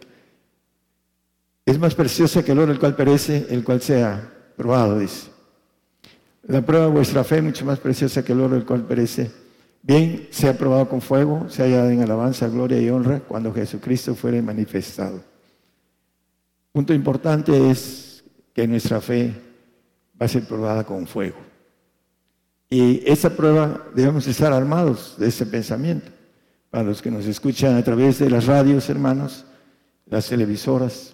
es más preciosa que el oro, el cual perece, el cual sea probado, dice. La prueba de vuestra fe es mucho más preciosa que el oro, el cual perece. Bien, sea probado con fuego, sea hallado en alabanza, gloria y honra cuando Jesucristo fuere manifestado. Punto importante es que nuestra fe va a ser probada con fuego. Y esa prueba debemos estar armados de ese pensamiento. Para los que nos escuchan a través de las radios, hermanos, las televisoras,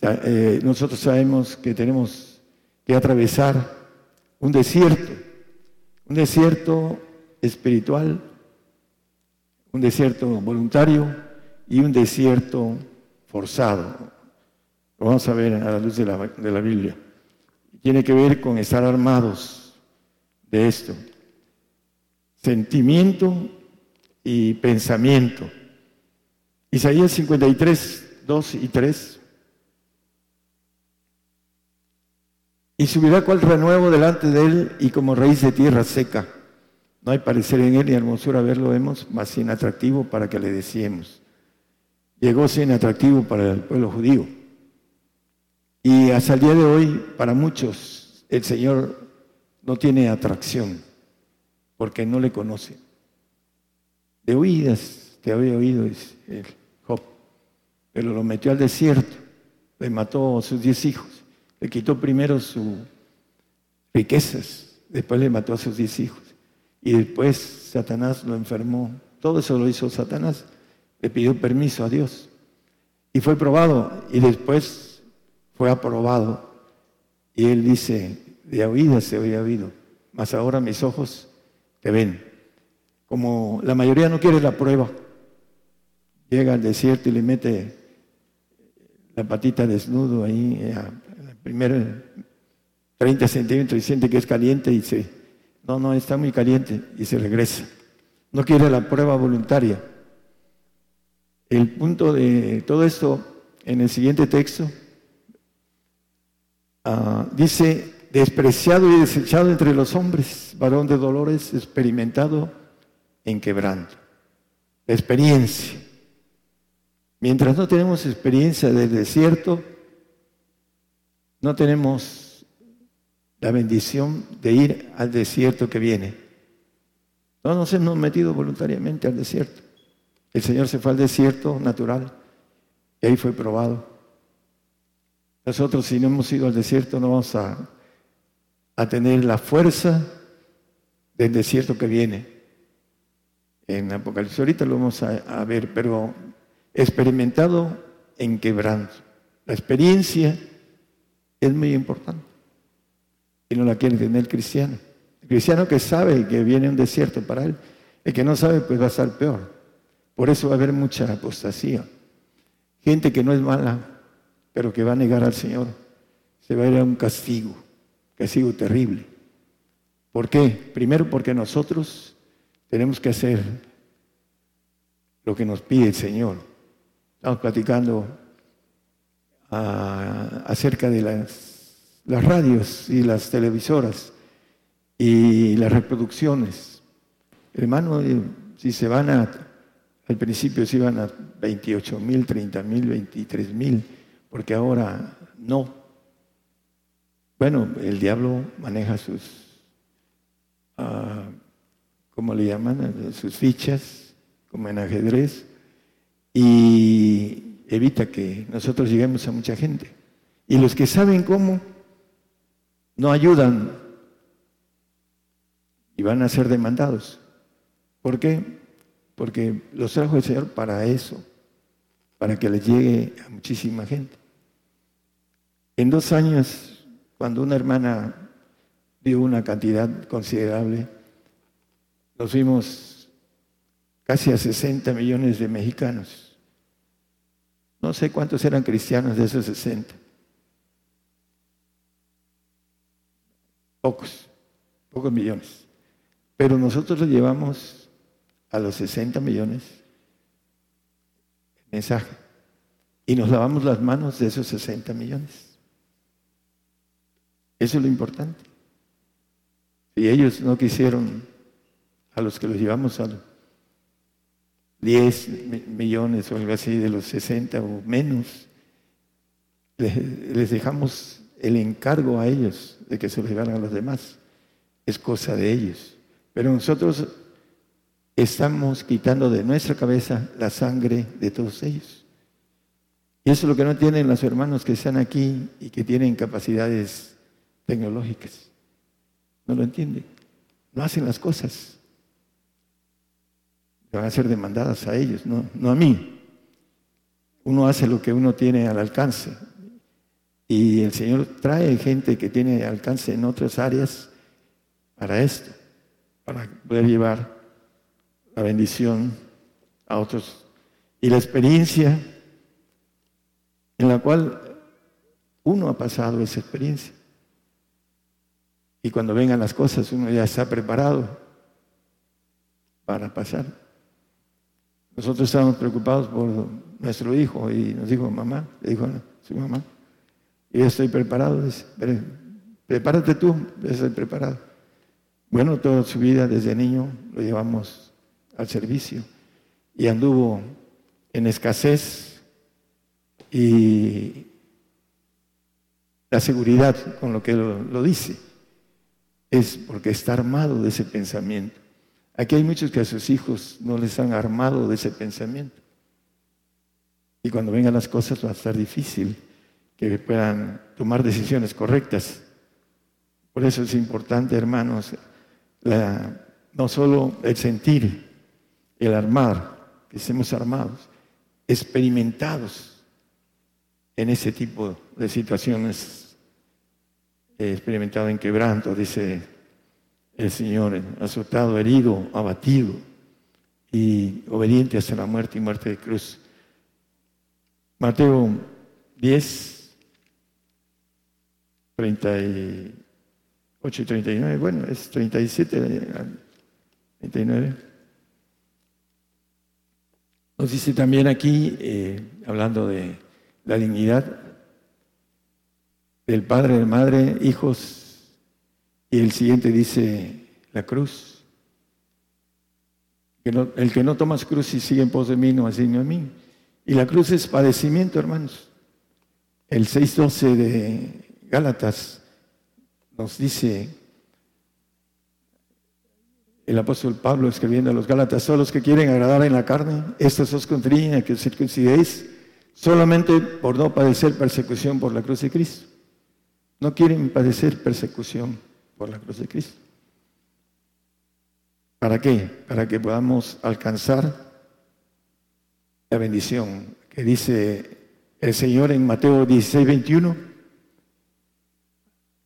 eh, nosotros sabemos que tenemos que atravesar un desierto, un desierto espiritual, un desierto voluntario y un desierto forzado. Lo vamos a ver a la luz de la, de la Biblia. Tiene que ver con estar armados de esto. Sentimiento y pensamiento. Isaías 53, 2 y 3. Y subirá cual renuevo delante de él y como raíz de tierra seca. No hay parecer en él ni hermosura verlo vemos, más sin atractivo para que le decíamos. Llegó sin atractivo para el pueblo judío. Y hasta el día de hoy, para muchos, el Señor no tiene atracción porque no le conoce. De oídas te había oído, el Job, pero lo metió al desierto, le mató a sus diez hijos le quitó primero sus riquezas, después le mató a sus diez hijos. Y después Satanás lo enfermó. Todo eso lo hizo Satanás. Le pidió permiso a Dios. Y fue probado. Y después fue aprobado. Y él dice, de oídas se había oído, mas ahora mis ojos te ven. Como la mayoría no quiere la prueba, llega al desierto y le mete la patita desnudo ahí eh, primero 30 centímetros y siente que es caliente y dice, no, no, está muy caliente y se regresa. No quiere la prueba voluntaria. El punto de todo esto en el siguiente texto ah, dice, despreciado y desechado entre los hombres, varón de dolores, experimentado en quebranto. experiencia. Mientras no tenemos experiencia del desierto, no tenemos la bendición de ir al desierto que viene. No nos hemos metido voluntariamente al desierto. El Señor se fue al desierto natural y ahí fue probado. Nosotros si no hemos ido al desierto no vamos a, tener la fuerza del desierto que viene. En Apocalipsis ahorita lo vamos a, a ver, pero experimentado en quebranto. La experiencia es muy importante. Y no la quiere tener el cristiano. El cristiano que sabe que viene un desierto para él, el que no sabe pues va a estar peor. Por eso va a haber mucha apostasía. Gente que no es mala, pero que va a negar al Señor, se va a ir a un castigo, castigo terrible. ¿Por qué? Primero porque nosotros tenemos que hacer lo que nos pide el Señor. Estamos platicando acerca de las, radios y las televisoras y las reproducciones. Hermano, eh, si se van a, al principio se iban a 28 mil, 30 mil, 23 mil, porque ahora no. Bueno, el diablo maneja sus, uh, ¿cómo le llaman? Sus fichas, como en ajedrez, y evita que nosotros lleguemos a mucha gente. Y los que saben cómo, no ayudan y van a ser demandados. ¿Por qué? Porque los trajo el Señor para eso, para que les llegue a muchísima gente. En dos años, cuando una hermana dio una cantidad considerable, nos fuimos casi a 60 millones de mexicanos. No sé cuántos eran cristianos de esos 60. Pocos, pocos millones. Pero nosotros lo llevamos a los 60 millones el mensaje. Y nos lavamos las manos de esos 60 millones. Eso es lo importante. Si ellos no quisieron a los que los llevamos a 10 millones o algo así de los 60 o menos, les, dejamos el encargo a ellos de que se los llevaran a los demás. Es cosa de ellos. Pero nosotros estamos quitando de nuestra cabeza la sangre de todos ellos. Y eso es lo que no tienen los hermanos que están aquí y que tienen capacidades tecnológicas. No lo entienden. No hacen las cosas. Van a ser demandadas a ellos, no, no a mí. Uno hace lo que uno tiene al alcance. Y el Señor trae gente que tiene alcance en otras áreas para esto, para poder llevar la bendición a otros. Y la experiencia en la cual uno ha pasado esa experiencia. Y cuando vengan las cosas, uno ya está preparado para pasar. Nosotros estábamos preocupados por nuestro hijo y nos dijo, mamá, le dijo a su mamá, y yo estoy preparado, dice, prepárate tú, estoy preparado. Bueno, toda su vida desde niño lo llevamos al servicio y anduvo en escasez y la seguridad con lo que lo, lo dice es porque está armado de ese pensamiento. Aquí hay muchos que a sus hijos no les han armado de ese pensamiento. Y cuando vengan las cosas va a estar difícil que puedan tomar decisiones correctas. Por eso es importante, hermanos, no solo el sentir, el armar, que estemos armados, experimentados en ese tipo de situaciones, experimentado en quebranto, dice el Señor, azotado, herido, abatido y obediente hasta la muerte y muerte de cruz. Mateo 10, 38 y 39, bueno, es 37 39. Nos dice también aquí, eh, hablando de la dignidad del padre, de madre, hijos, y el siguiente dice la cruz. el que no toma cruz y sigue en pos de mí, no asigne a mí. Y la cruz es padecimiento, hermanos. El 6.12 de Gálatas nos dice el apóstol Pablo escribiendo a los Gálatas, todos los que quieren agradar en la carne, estos os contriñen que os circuncidéis solamente por no padecer persecución por la cruz de Cristo. No quieren padecer persecución por la cruz de Cristo. ¿Para qué? Para que podamos alcanzar la bendición que dice el Señor en Mateo 16, 21,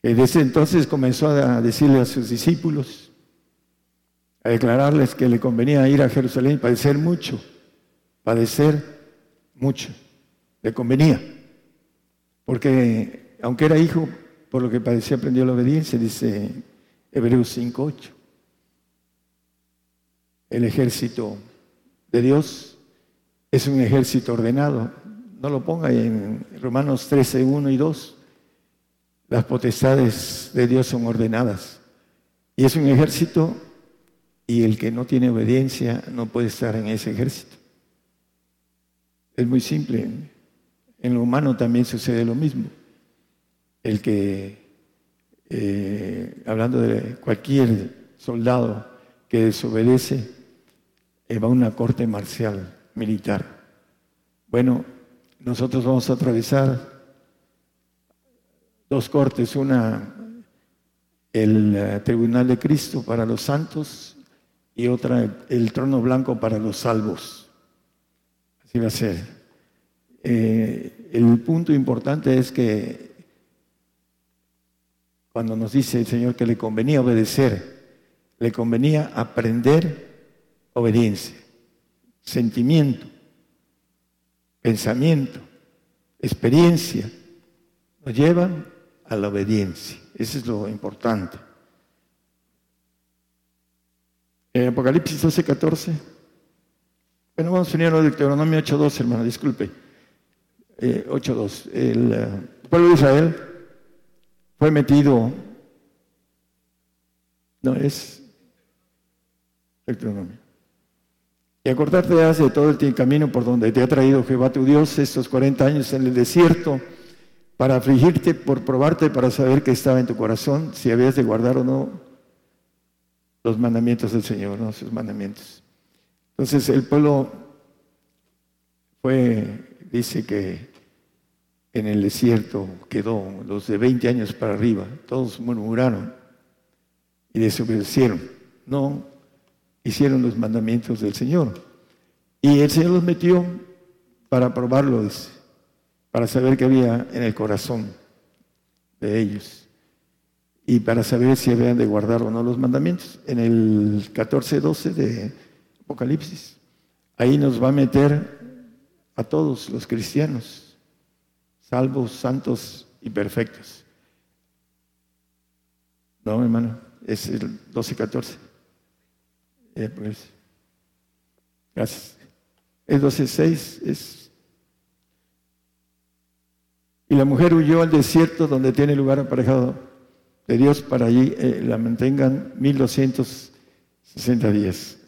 que desde entonces comenzó a decirle a sus discípulos, a declararles que le convenía ir a Jerusalén y padecer mucho, padecer mucho, le convenía, porque aunque era hijo, por lo que parecía aprendió la obediencia, dice Hebreos 5.8. El ejército de Dios es un ejército ordenado. No lo ponga en Romanos 13, 1 y 2. Las potestades de Dios son ordenadas. Y es un ejército y el que no tiene obediencia no puede estar en ese ejército. Es muy simple. En lo humano también sucede lo mismo el que, eh, hablando de cualquier soldado que desobedece, eh, va a una corte marcial militar. Bueno, nosotros vamos a atravesar dos cortes, una el eh, tribunal de Cristo para los santos y otra el, trono blanco para los salvos. Así va a ser. el punto importante es que cuando nos dice el Señor que le convenía obedecer, le convenía aprender obediencia, sentimiento, pensamiento, experiencia, nos llevan a la obediencia. Eso es lo importante. En Apocalipsis 12, 14. Bueno, vamos a unir a Deuteronomio 8.2, hermano, disculpe. 8.2. Eh, el eh, pueblo de Israel fue metido, no es Deuteronomio. Y acordarte hace todo el camino por donde te ha traído Jehová tu Dios estos 40 años en el desierto para afligirte, por probarte, para saber qué estaba en tu corazón, si habías de guardar o no los mandamientos del Señor, no sus mandamientos. Entonces el pueblo fue, dice que en el desierto quedó, los de 20 años para arriba, todos murmuraron y desobedecieron, no hicieron los mandamientos del Señor. Y el Señor los metió para probarlos, para saber qué había en el corazón de ellos y para saber si habían de guardar o no los mandamientos. En el 14-12 de Apocalipsis, ahí nos va a meter a todos los cristianos, salvos, santos y perfectos. No, hermano, es el 12-14. Eh, pues, gracias. El 12.6 es... Y la mujer huyó al desierto donde tiene lugar aparejado de Dios para allí eh, la mantengan 1260 días.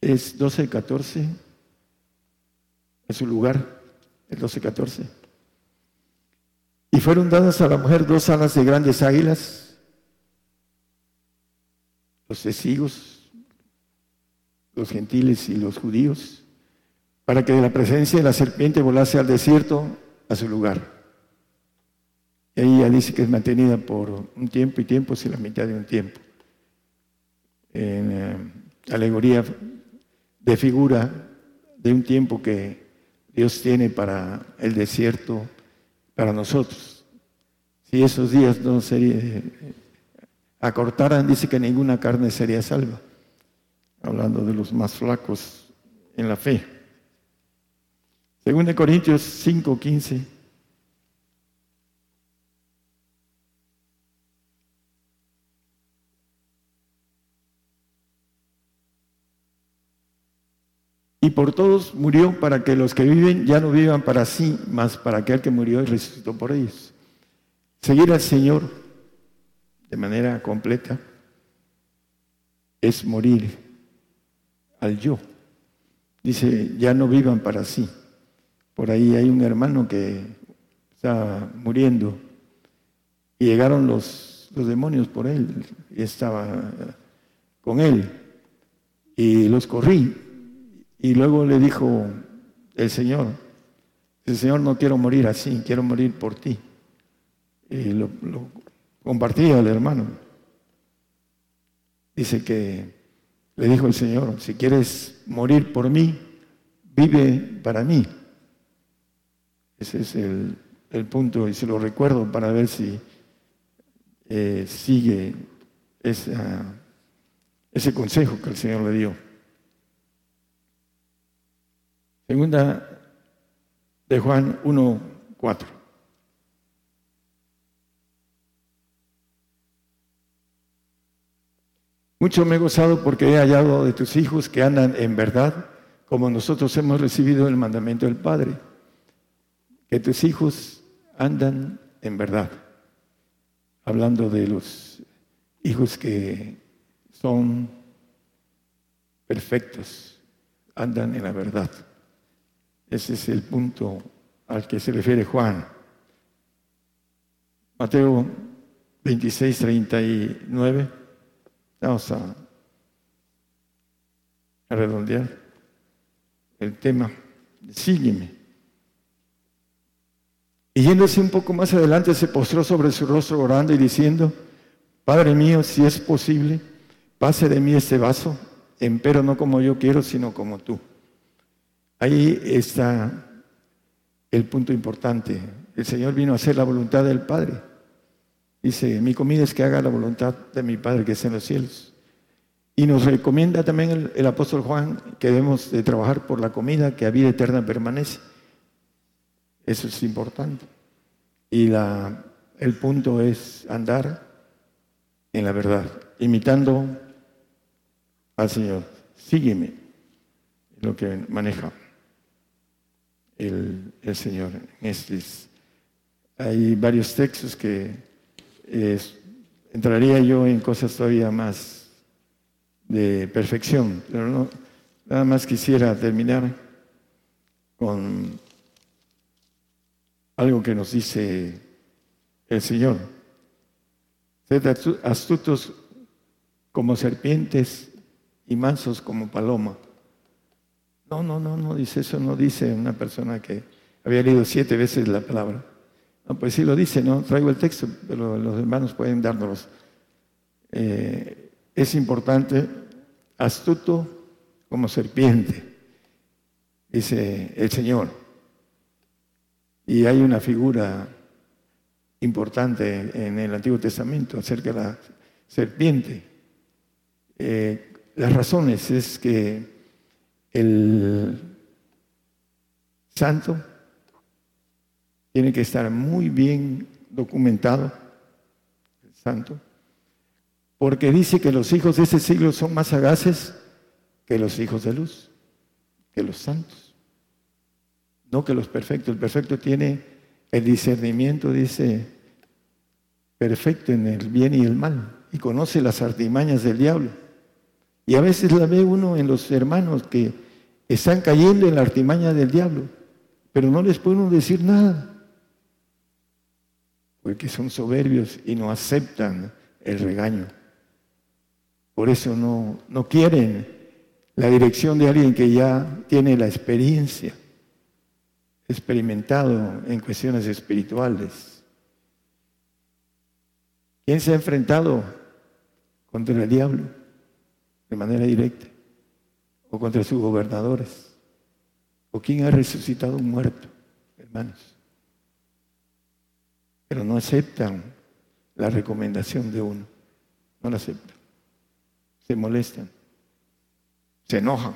Es 12.14 en su lugar, el 12.14. Y fueron dadas a la mujer dos alas de grandes águilas, los testigos, los gentiles y los judíos, para que de la presencia de la serpiente volase al desierto a su lugar. Y ahí ya dice que es mantenida por un tiempo y tiempo, si la mitad de un tiempo. En eh, alegoría de figura de un tiempo que Dios tiene para el desierto, para nosotros. Si esos días no se acortaran, dice que ninguna carne sería salva, hablando de los más flacos en la fe. Según Corintios 5, 15. Y por todos murió para que los que viven ya no vivan para sí, mas para aquel que murió y resucitó por ellos. Seguir al Señor de manera completa es morir al yo. Dice, ya no vivan para sí. Por ahí hay un hermano que está muriendo y llegaron los, los demonios por él y estaba con él y los corrí y luego le dijo el Señor, el Señor no quiero morir así, quiero morir por ti. Y lo, compartía el hermano. Dice que le dijo el Señor, si quieres morir por mí, vive para mí. Ese es el, punto y se lo recuerdo para ver si eh, sigue ese consejo que el Señor le dio. Segunda de Juan 1, 4. Mucho me he gozado porque he hallado de tus hijos que andan en verdad, como nosotros hemos recibido el mandamiento del Padre, que tus hijos andan en verdad. Hablando de los hijos que son perfectos, andan en la verdad. Ese es el punto al que se refiere Juan. Mateo 26, 39. Vamos a, redondear el tema. Sígueme. Y yéndose un poco más adelante, se postró sobre su rostro orando y diciendo, Padre mío, si es posible, pase de mí este vaso, empero no como yo quiero, sino como tú. Ahí está el punto importante. El Señor vino a hacer la voluntad del Padre. Dice, mi comida es que haga la voluntad de mi Padre que está en los cielos. Y nos recomienda también el, apóstol Juan que debemos de trabajar por la comida que a vida eterna permanece. Eso es importante. Y el punto es andar en la verdad, imitando al Señor. Sígueme, lo que maneja el, Señor. hay varios textos que entraría yo en cosas todavía más de perfección, pero no, nada más quisiera terminar con algo que nos dice el Señor. Sed astutos como serpientes y mansos como paloma. No, no, no, no dice eso, no dice una persona que había leído siete veces la palabra. No, pues sí lo dice, ¿no? Traigo el texto, pero los hermanos pueden dárnoslos. Eh, es importante, astuto como serpiente, dice el Señor. Y hay una figura importante en el Antiguo Testamento acerca de la serpiente. Eh, las razones es que el santo tiene que estar muy bien documentado, el santo, porque dice que los hijos de ese siglo son más sagaces que los hijos de luz, que los santos, no que los perfectos. El perfecto tiene el discernimiento, dice, perfecto en el bien y el mal, y conoce las artimañas del diablo. Y a veces la ve uno en los hermanos que están cayendo en la artimaña del diablo, pero no les puede uno decir nada porque son soberbios y no aceptan el regaño. Por eso no, no quieren la dirección de alguien que ya tiene la experiencia, experimentado en cuestiones espirituales. ¿Quién se ha enfrentado contra el diablo de manera directa? ¿O contra sus gobernadores? ¿O quién ha resucitado un muerto, hermanos? pero no aceptan la recomendación de uno. No la aceptan. Se molestan, se enojan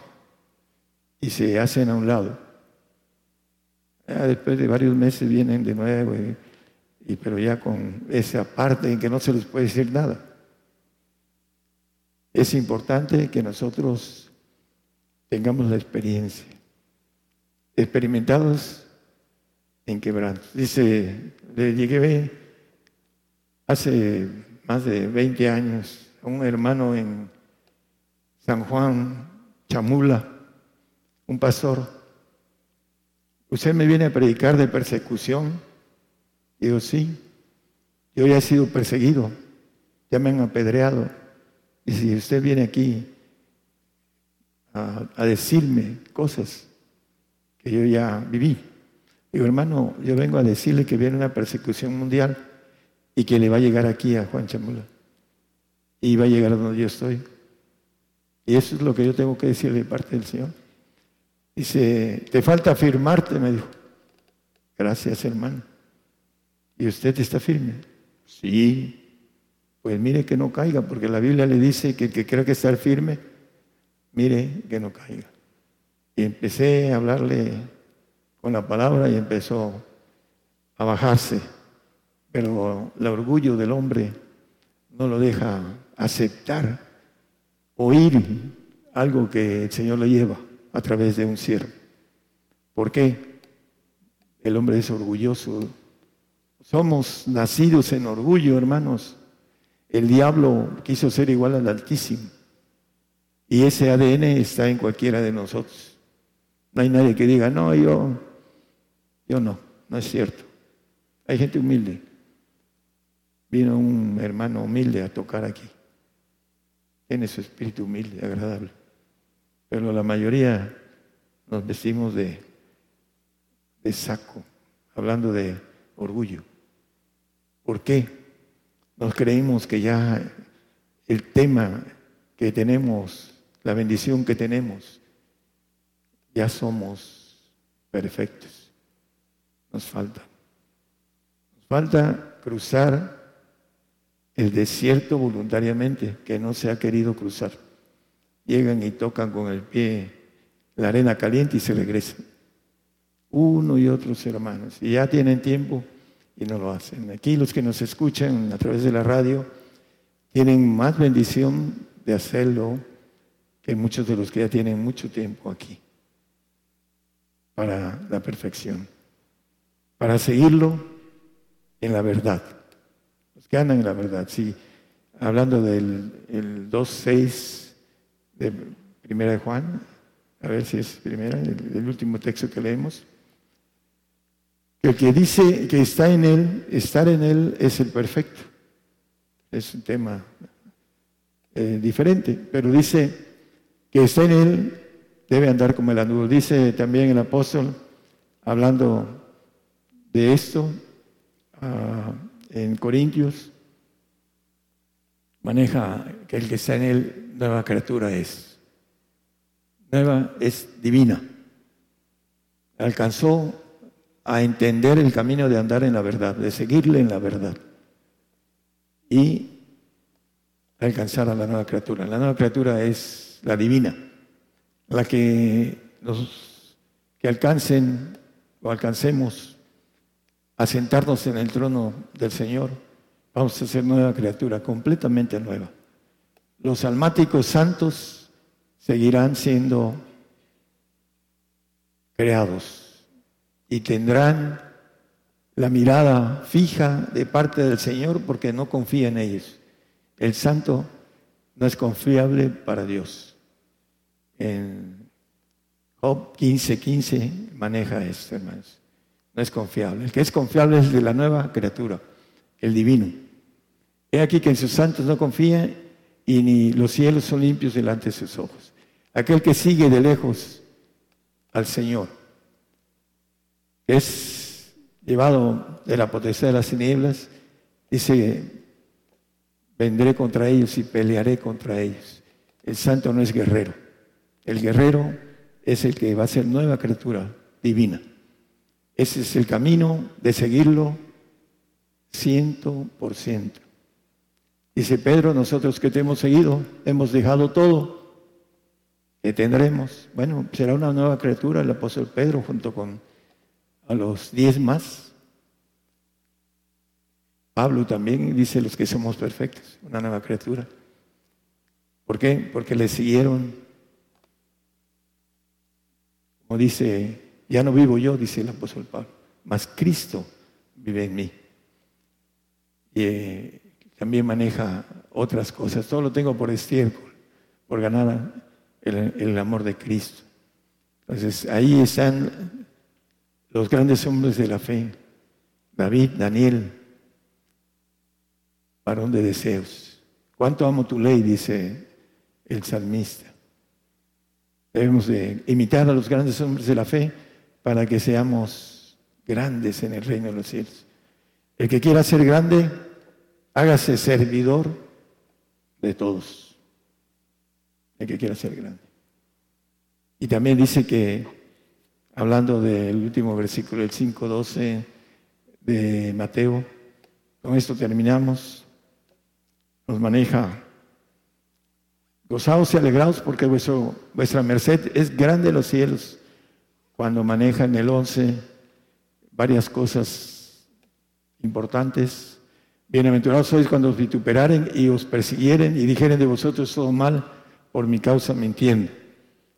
y se hacen a un lado. después de varios meses vienen de nuevo, y, pero ya con esa parte en que no se les puede decir nada. Es importante que nosotros tengamos la experiencia. Experimentados en quebranto. Dice, le llegué hace más de 20 años a un hermano en San Juan, Chamula, un pastor. ¿Usted me viene a predicar de persecución? Digo, sí, yo ya he sido perseguido, ya me han apedreado. Y si usted viene aquí a, decirme cosas que yo ya viví, Digo, hermano, yo vengo a decirle que viene una persecución mundial y que le va a llegar aquí a Juan Chamula. Y va a llegar a donde yo estoy. Y eso es lo que yo tengo que decirle de parte del Señor. Dice, te falta firmarte, me dijo. Gracias, hermano. ¿Y usted está firme? Sí. Pues mire que no caiga, porque la Biblia le dice que el que crea que estar firme, mire que no caiga. Y empecé a hablarle con la palabra y empezó a bajarse. Pero el orgullo del hombre no lo deja aceptar, oír algo que el Señor le lleva a través de un siervo. ¿Por qué? El hombre es orgulloso. Somos nacidos en orgullo, hermanos. El diablo quiso ser igual al Altísimo. Y ese ADN está en cualquiera de nosotros. No hay nadie que diga, no, yo yo no, no es cierto. Hay gente humilde. Vino un hermano humilde a tocar aquí. Tiene su espíritu humilde, agradable. Pero la mayoría nos vestimos de, de saco, hablando de orgullo. ¿Por qué? Nos creímos que ya el tema que tenemos, la bendición que tenemos, ya somos perfectos. Nos falta. Nos falta cruzar el desierto voluntariamente, que no se ha querido cruzar. Llegan y tocan con el pie la arena caliente y se regresan. Uno y otros hermanos. Y ya tienen tiempo y no lo hacen. Aquí los que nos escuchan a través de la radio tienen más bendición de hacerlo que muchos de los que ya tienen mucho tiempo aquí para la perfección para seguirlo en la verdad. Los que andan en la verdad, sí. Hablando del el 2.6 de Primera de Juan, a ver si es primera, el, último texto que leemos. El que dice que está en Él, estar en Él es el perfecto. Es un tema eh, diferente, pero dice que está en Él debe andar como el anduvo. Dice también el apóstol, hablando de esto, ah, en Corintios, maneja que el que está en él, nueva criatura es. Nueva es divina. Alcanzó a entender el camino de andar en la verdad, de seguirle en la verdad. Y alcanzar a la nueva criatura. La nueva criatura es la divina, la que los que alcancen o alcancemos a sentarnos en el trono del Señor, vamos a ser nueva criatura, completamente nueva. Los almáticos santos seguirán siendo creados y tendrán la mirada fija de parte del Señor porque no confía en ellos. El santo no es confiable para Dios. En Job 15:15 15 maneja esto, hermanos. No es confiable. El que es confiable es de la nueva criatura, el divino. He aquí que en sus santos no confía y ni los cielos son limpios delante de sus ojos. Aquel que sigue de lejos al Señor es llevado de la potestad de las tinieblas, dice vendré contra ellos y pelearé contra ellos. El santo no es guerrero. El guerrero es el que va a ser nueva criatura divina. Ese es el camino de seguirlo ciento por ciento. Dice Pedro, nosotros que te hemos seguido, hemos dejado todo. que tendremos? Bueno, será una nueva criatura el apóstol Pedro junto con a los diez más. Pablo también dice los que somos perfectos, una nueva criatura. ¿Por qué? Porque le siguieron, como dice, ya no vivo yo, dice el apóstol Pablo, mas Cristo vive en mí. Y eh, también maneja otras cosas. Todo lo tengo por estiércol, por ganar el, el amor de Cristo. Entonces ahí están los grandes hombres de la fe. David, Daniel, varón de deseos. ¿Cuánto amo tu ley? dice el salmista. Debemos de imitar a los grandes hombres de la fe para que seamos grandes en el reino de los cielos. El que quiera ser grande, hágase servidor de todos. El que quiera ser grande. Y también dice que, hablando del último versículo, el 5.12 de Mateo, con esto terminamos nos maneja. Gozaos y alegraos porque vuestra merced es grande en los cielos. Cuando maneja en el 11 varias cosas importantes. Bienaventurados sois cuando os vituperaren y os persiguieren y dijeren de vosotros todo mal por mi causa mintiendo.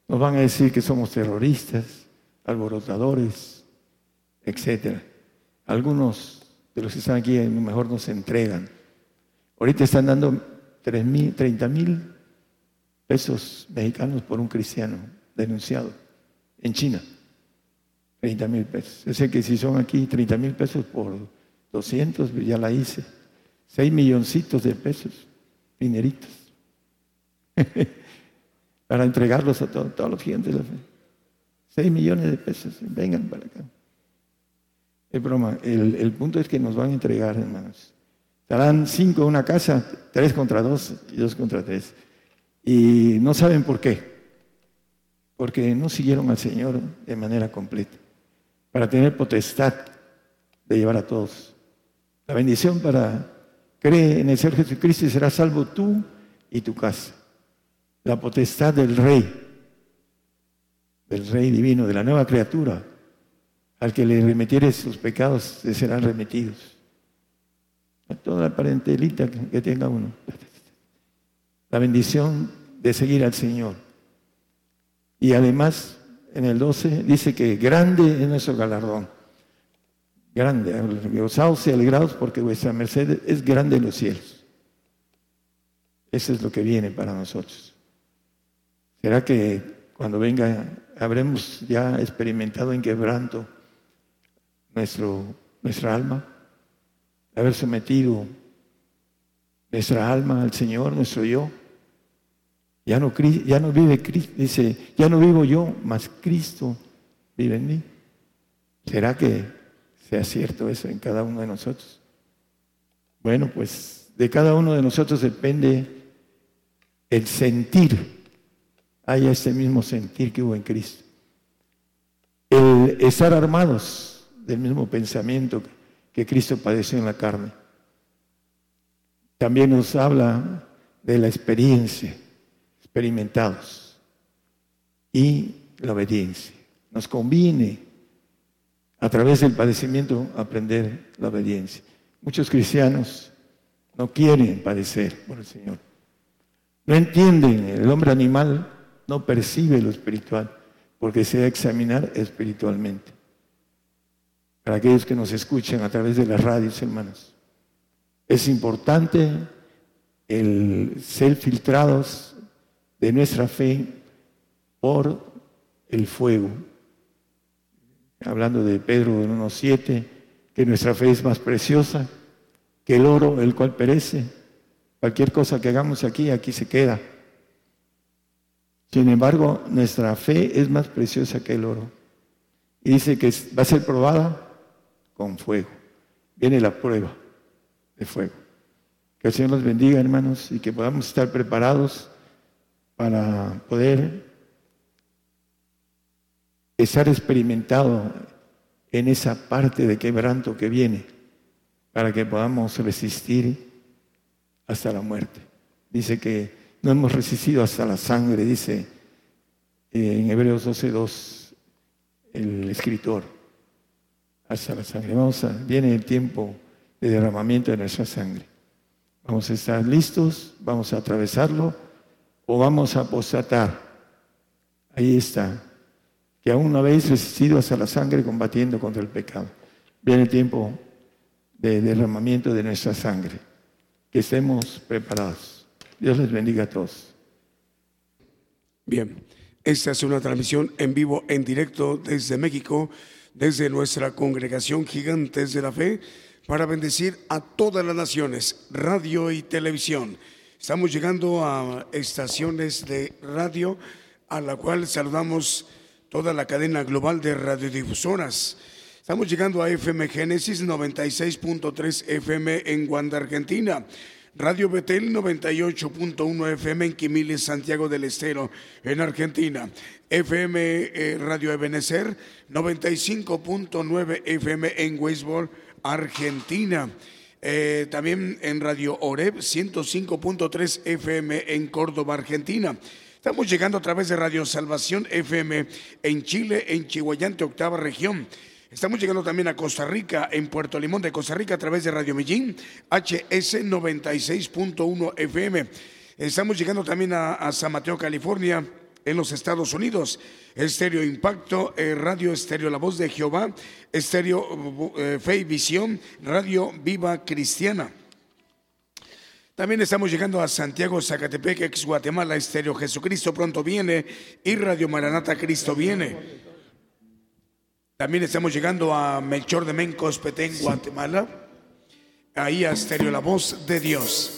Nos van a decir que somos terroristas, alborotadores, etc. Algunos de los que están aquí a lo mejor nos entregan Ahorita están dando 30 mil pesos mexicanos por un cristiano denunciado en China. 30 mil pesos. Yo sé que si son aquí 30 mil pesos por 200, pues ya la hice. 6 milloncitos de pesos, dineritos. para entregarlos a todos los clientes de la fe. 6 millones de pesos, vengan para acá. Es broma, el, el punto es que nos van a entregar, hermanos. Estarán cinco en una casa, tres contra dos y dos contra tres. Y no saben por qué. Porque no siguieron al Señor de manera completa. Para tener potestad de llevar a todos. La bendición para creer en el Señor Jesucristo y serás salvo tú y tu casa. La potestad del Rey, del Rey divino, de la nueva criatura, al que le remitieres sus pecados, le serán remitidos toda la parentelita que tenga uno. La bendición de seguir al Señor. Y además, en el 12 dice que grande es nuestro galardón. Grande, gozaos y alegrados porque vuestra merced es grande en los cielos. Eso es lo que viene para nosotros. ¿Será que cuando venga habremos ya experimentado en quebranto nuestro, nuestra alma? haber sometido nuestra alma al Señor, nuestro yo, Ya no, vive Cristo, dice, ya no vivo yo, mas Cristo vive en mí. ¿Será que sea cierto eso en cada uno de nosotros? Bueno, pues de cada uno de nosotros depende el sentir, haya ese mismo sentir que hubo en Cristo. El estar armados del mismo pensamiento que Cristo padeció en la carne. También nos habla de la experiencia, experimentados, y la obediencia. Nos conviene a través del padecimiento aprender la obediencia. Muchos cristianos no quieren padecer por el Señor. No entienden, el hombre animal no percibe lo espiritual porque se a examinar espiritualmente. Para aquellos que nos escuchan a través de las radios, hermanos, es importante el ser filtrados de nuestra fe por el fuego hablando de Pedro en 1.7, que nuestra fe es más preciosa que el oro, el cual perece. Cualquier cosa que hagamos aquí, aquí se queda. Sin embargo, nuestra fe es más preciosa que el oro. Y dice que va a ser probada con fuego. Viene la prueba de fuego. Que el Señor nos bendiga, hermanos, y que podamos estar preparados para poder estar experimentado en esa parte de quebranto que viene para que podamos resistir hasta la muerte. Dice que no hemos resistido hasta la sangre, dice en Hebreos 12.2 el escritor, hasta la sangre. Vamos viene el tiempo de derramamiento de nuestra sangre. Vamos a estar listos, vamos a atravesarlo o vamos a apostatar. Ahí está que aún no habéis resistido hasta la sangre combatiendo contra el pecado. Viene el tiempo de derramamiento de nuestra sangre. Que estemos preparados. Dios les bendiga a todos. Bien, esta es una transmisión en vivo, en directo desde México, desde nuestra congregación Gigantes de la Fe, para bendecir a todas las naciones, radio y televisión. Estamos llegando a estaciones de radio a la cual saludamos toda la cadena global de radiodifusoras. Estamos llegando a FM Génesis 96.3 FM en Guanda, Argentina. Radio Betel 98.1 FM en Quimiles, Santiago del Estero, en Argentina. FM eh, Radio Ebenecer 95.9 FM en Weisbol, Argentina. Eh, también en Radio Oreb 105.3 FM en Córdoba, Argentina. Estamos llegando a través de Radio Salvación FM en Chile, en Chihuayante, octava región. Estamos llegando también a Costa Rica, en Puerto Limón de Costa Rica, a través de Radio Medellín, HS 96.1 FM. Estamos llegando también a, San Mateo, California, en los Estados Unidos. Estéreo Impacto, eh, Radio Estéreo La Voz de Jehová, Estéreo eh, Fe y Visión, Radio Viva Cristiana. También estamos llegando a Santiago, Zacatepec, ex Guatemala, Estéreo Jesucristo pronto viene y Radio Maranata Cristo viene. También estamos llegando a Melchor de Mencos, Petén, Guatemala. Ahí a Estéreo La Voz de Dios.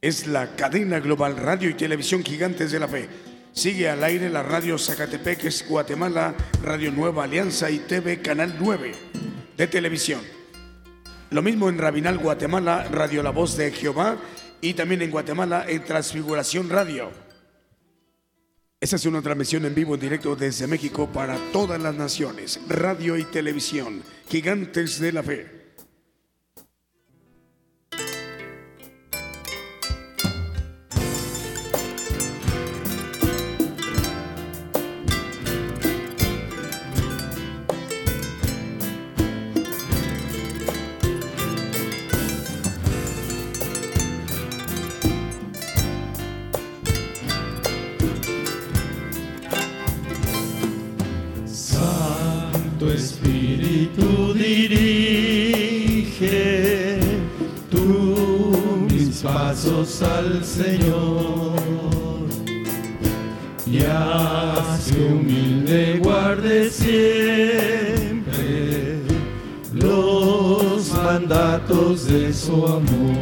Es la cadena global radio y televisión gigantes de la fe. Sigue al aire la radio Zacatepec, ex Guatemala, Radio Nueva Alianza y TV Canal 9 de televisión. Lo mismo en Rabinal, Guatemala, Radio La Voz de Jehová y también en Guatemala en Transfiguración Radio. Esa es una transmisión en vivo en directo desde México para todas las naciones, radio y televisión, gigantes de la fe. Señor y que humilde guarde siempre los mandatos de su amor.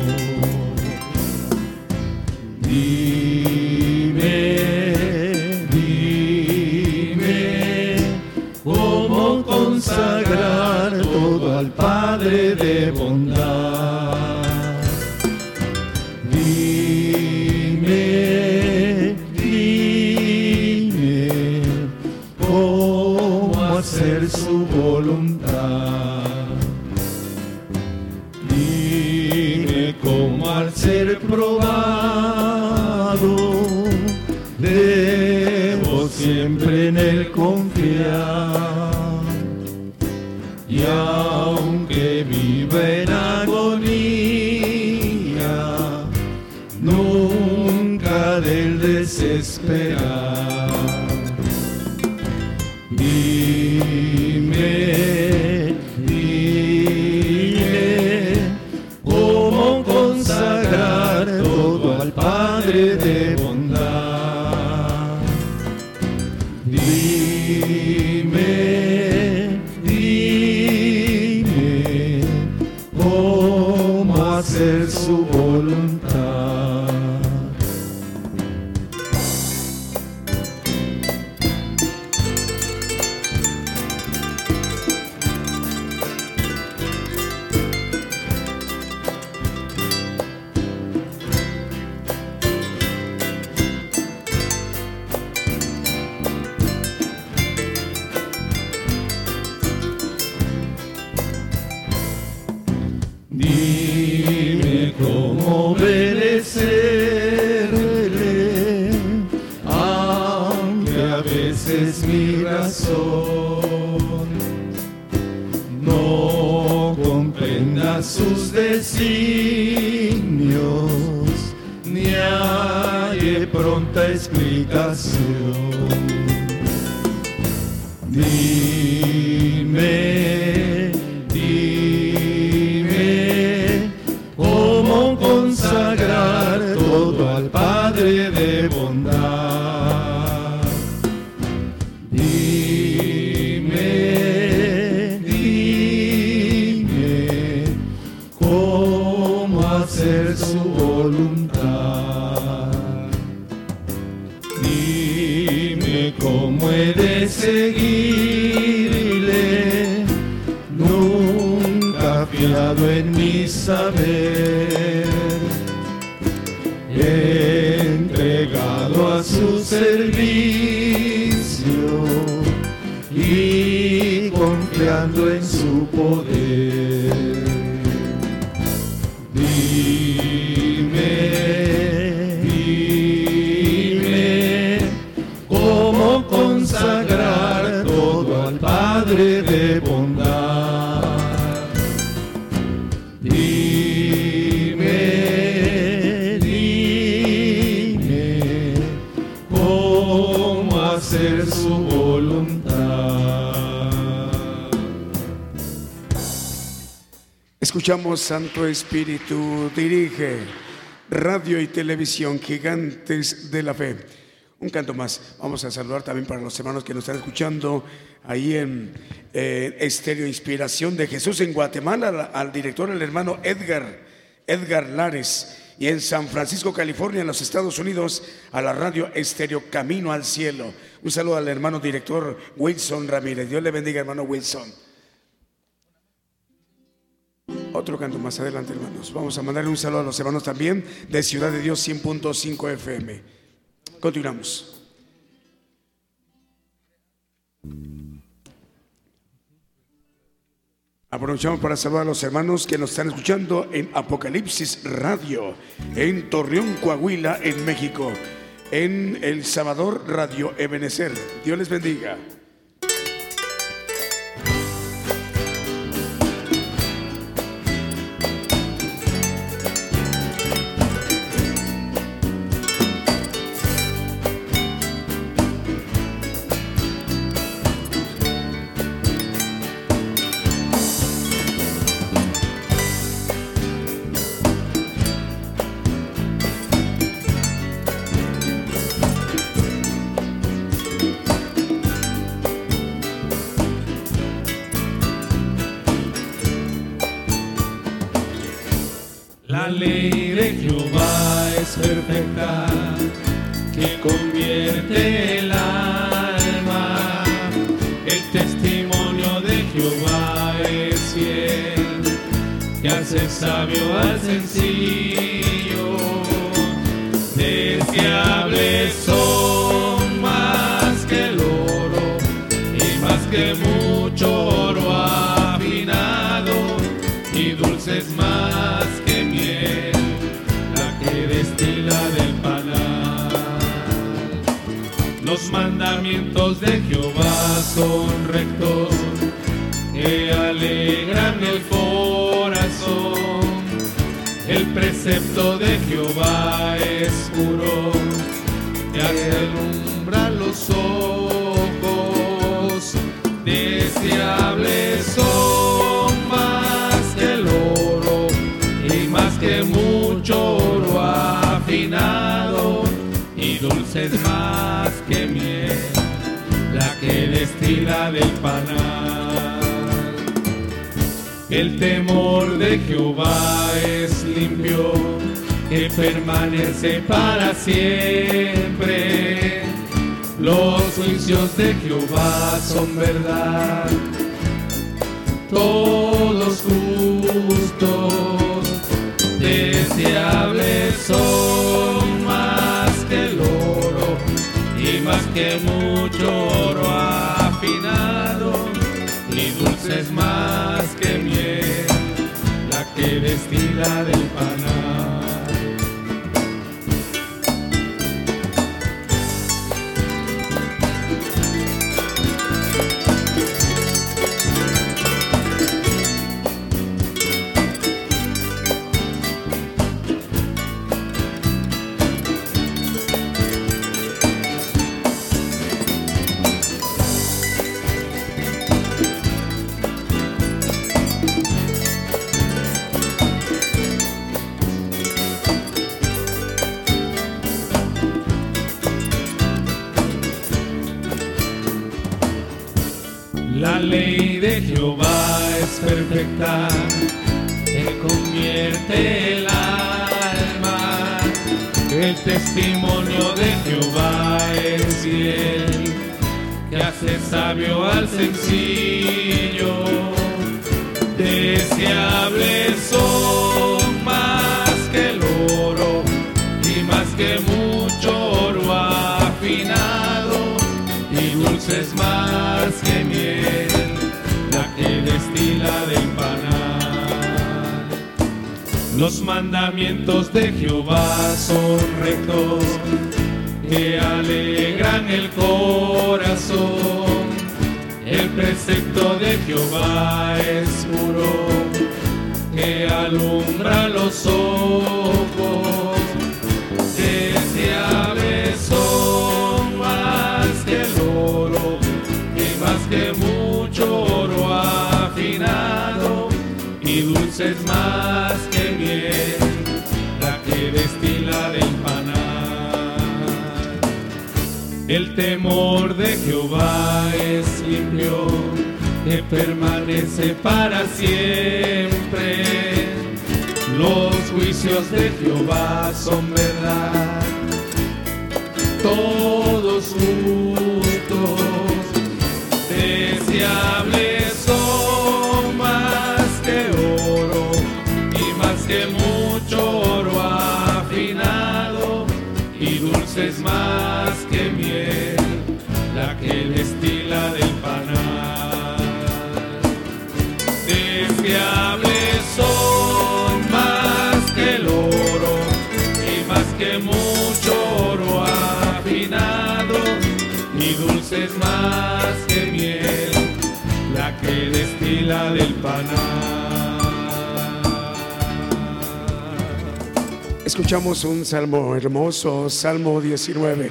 Consagrar todo al Padre de bondad. Dime, dime, cómo hacer su voluntad. Escuchamos Santo Espíritu dirige radio y televisión gigantes de la fe. Un canto más. Vamos a saludar también para los hermanos que nos están escuchando ahí en eh, Estéreo Inspiración de Jesús en Guatemala, al, director, el hermano Edgar, Edgar Lares. Y en San Francisco, California, en los Estados Unidos, a la radio Estéreo Camino al Cielo. Un saludo al hermano director Wilson Ramírez. Dios le bendiga, hermano Wilson. Otro canto más adelante, hermanos. Vamos a mandarle un saludo a los hermanos también de Ciudad de Dios 100.5 FM. Continuamos. Aprovechamos para saludar a los hermanos que nos están escuchando en Apocalipsis Radio, en Torreón, Coahuila, en México, en El Salvador Radio Ebenecer. Dios les bendiga. Para siempre. Los juicios de Jehová son verdad, todos justos, deseables son más que el oro y más que mucho mandamientos de Jehová son rectos, que alegran el corazón. El precepto de Jehová es puro, que alumbra los ojos. Deseables son más que el oro y más que mucho oro afinado y dulces más que miel, destila del panal. El temor de Jehová es limpio, que permanece para siempre. Los juicios de Jehová son verdad, todos dulces más que miel, la que destila del panal. Escuchamos un salmo hermoso, Salmo 19.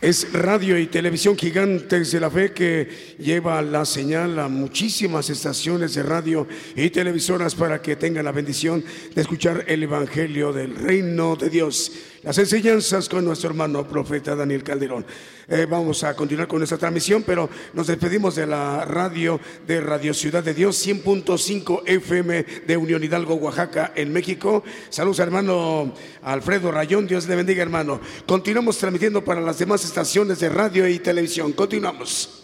Es radio y televisión gigantes de la fe que lleva la señal a muchísimas estaciones de radio y televisoras para que tengan la bendición de escuchar el Evangelio del Reino de Dios. Las enseñanzas con nuestro hermano profeta Daniel Calderón. Eh, vamos a continuar con esta transmisión, pero nos despedimos de la radio de Radio Ciudad de Dios, 100.5 FM de Unión Hidalgo, Oaxaca, en México. Saludos, hermano Alfredo Rayón. Dios le bendiga, hermano. Continuamos transmitiendo para las demás estaciones de radio y televisión. Continuamos.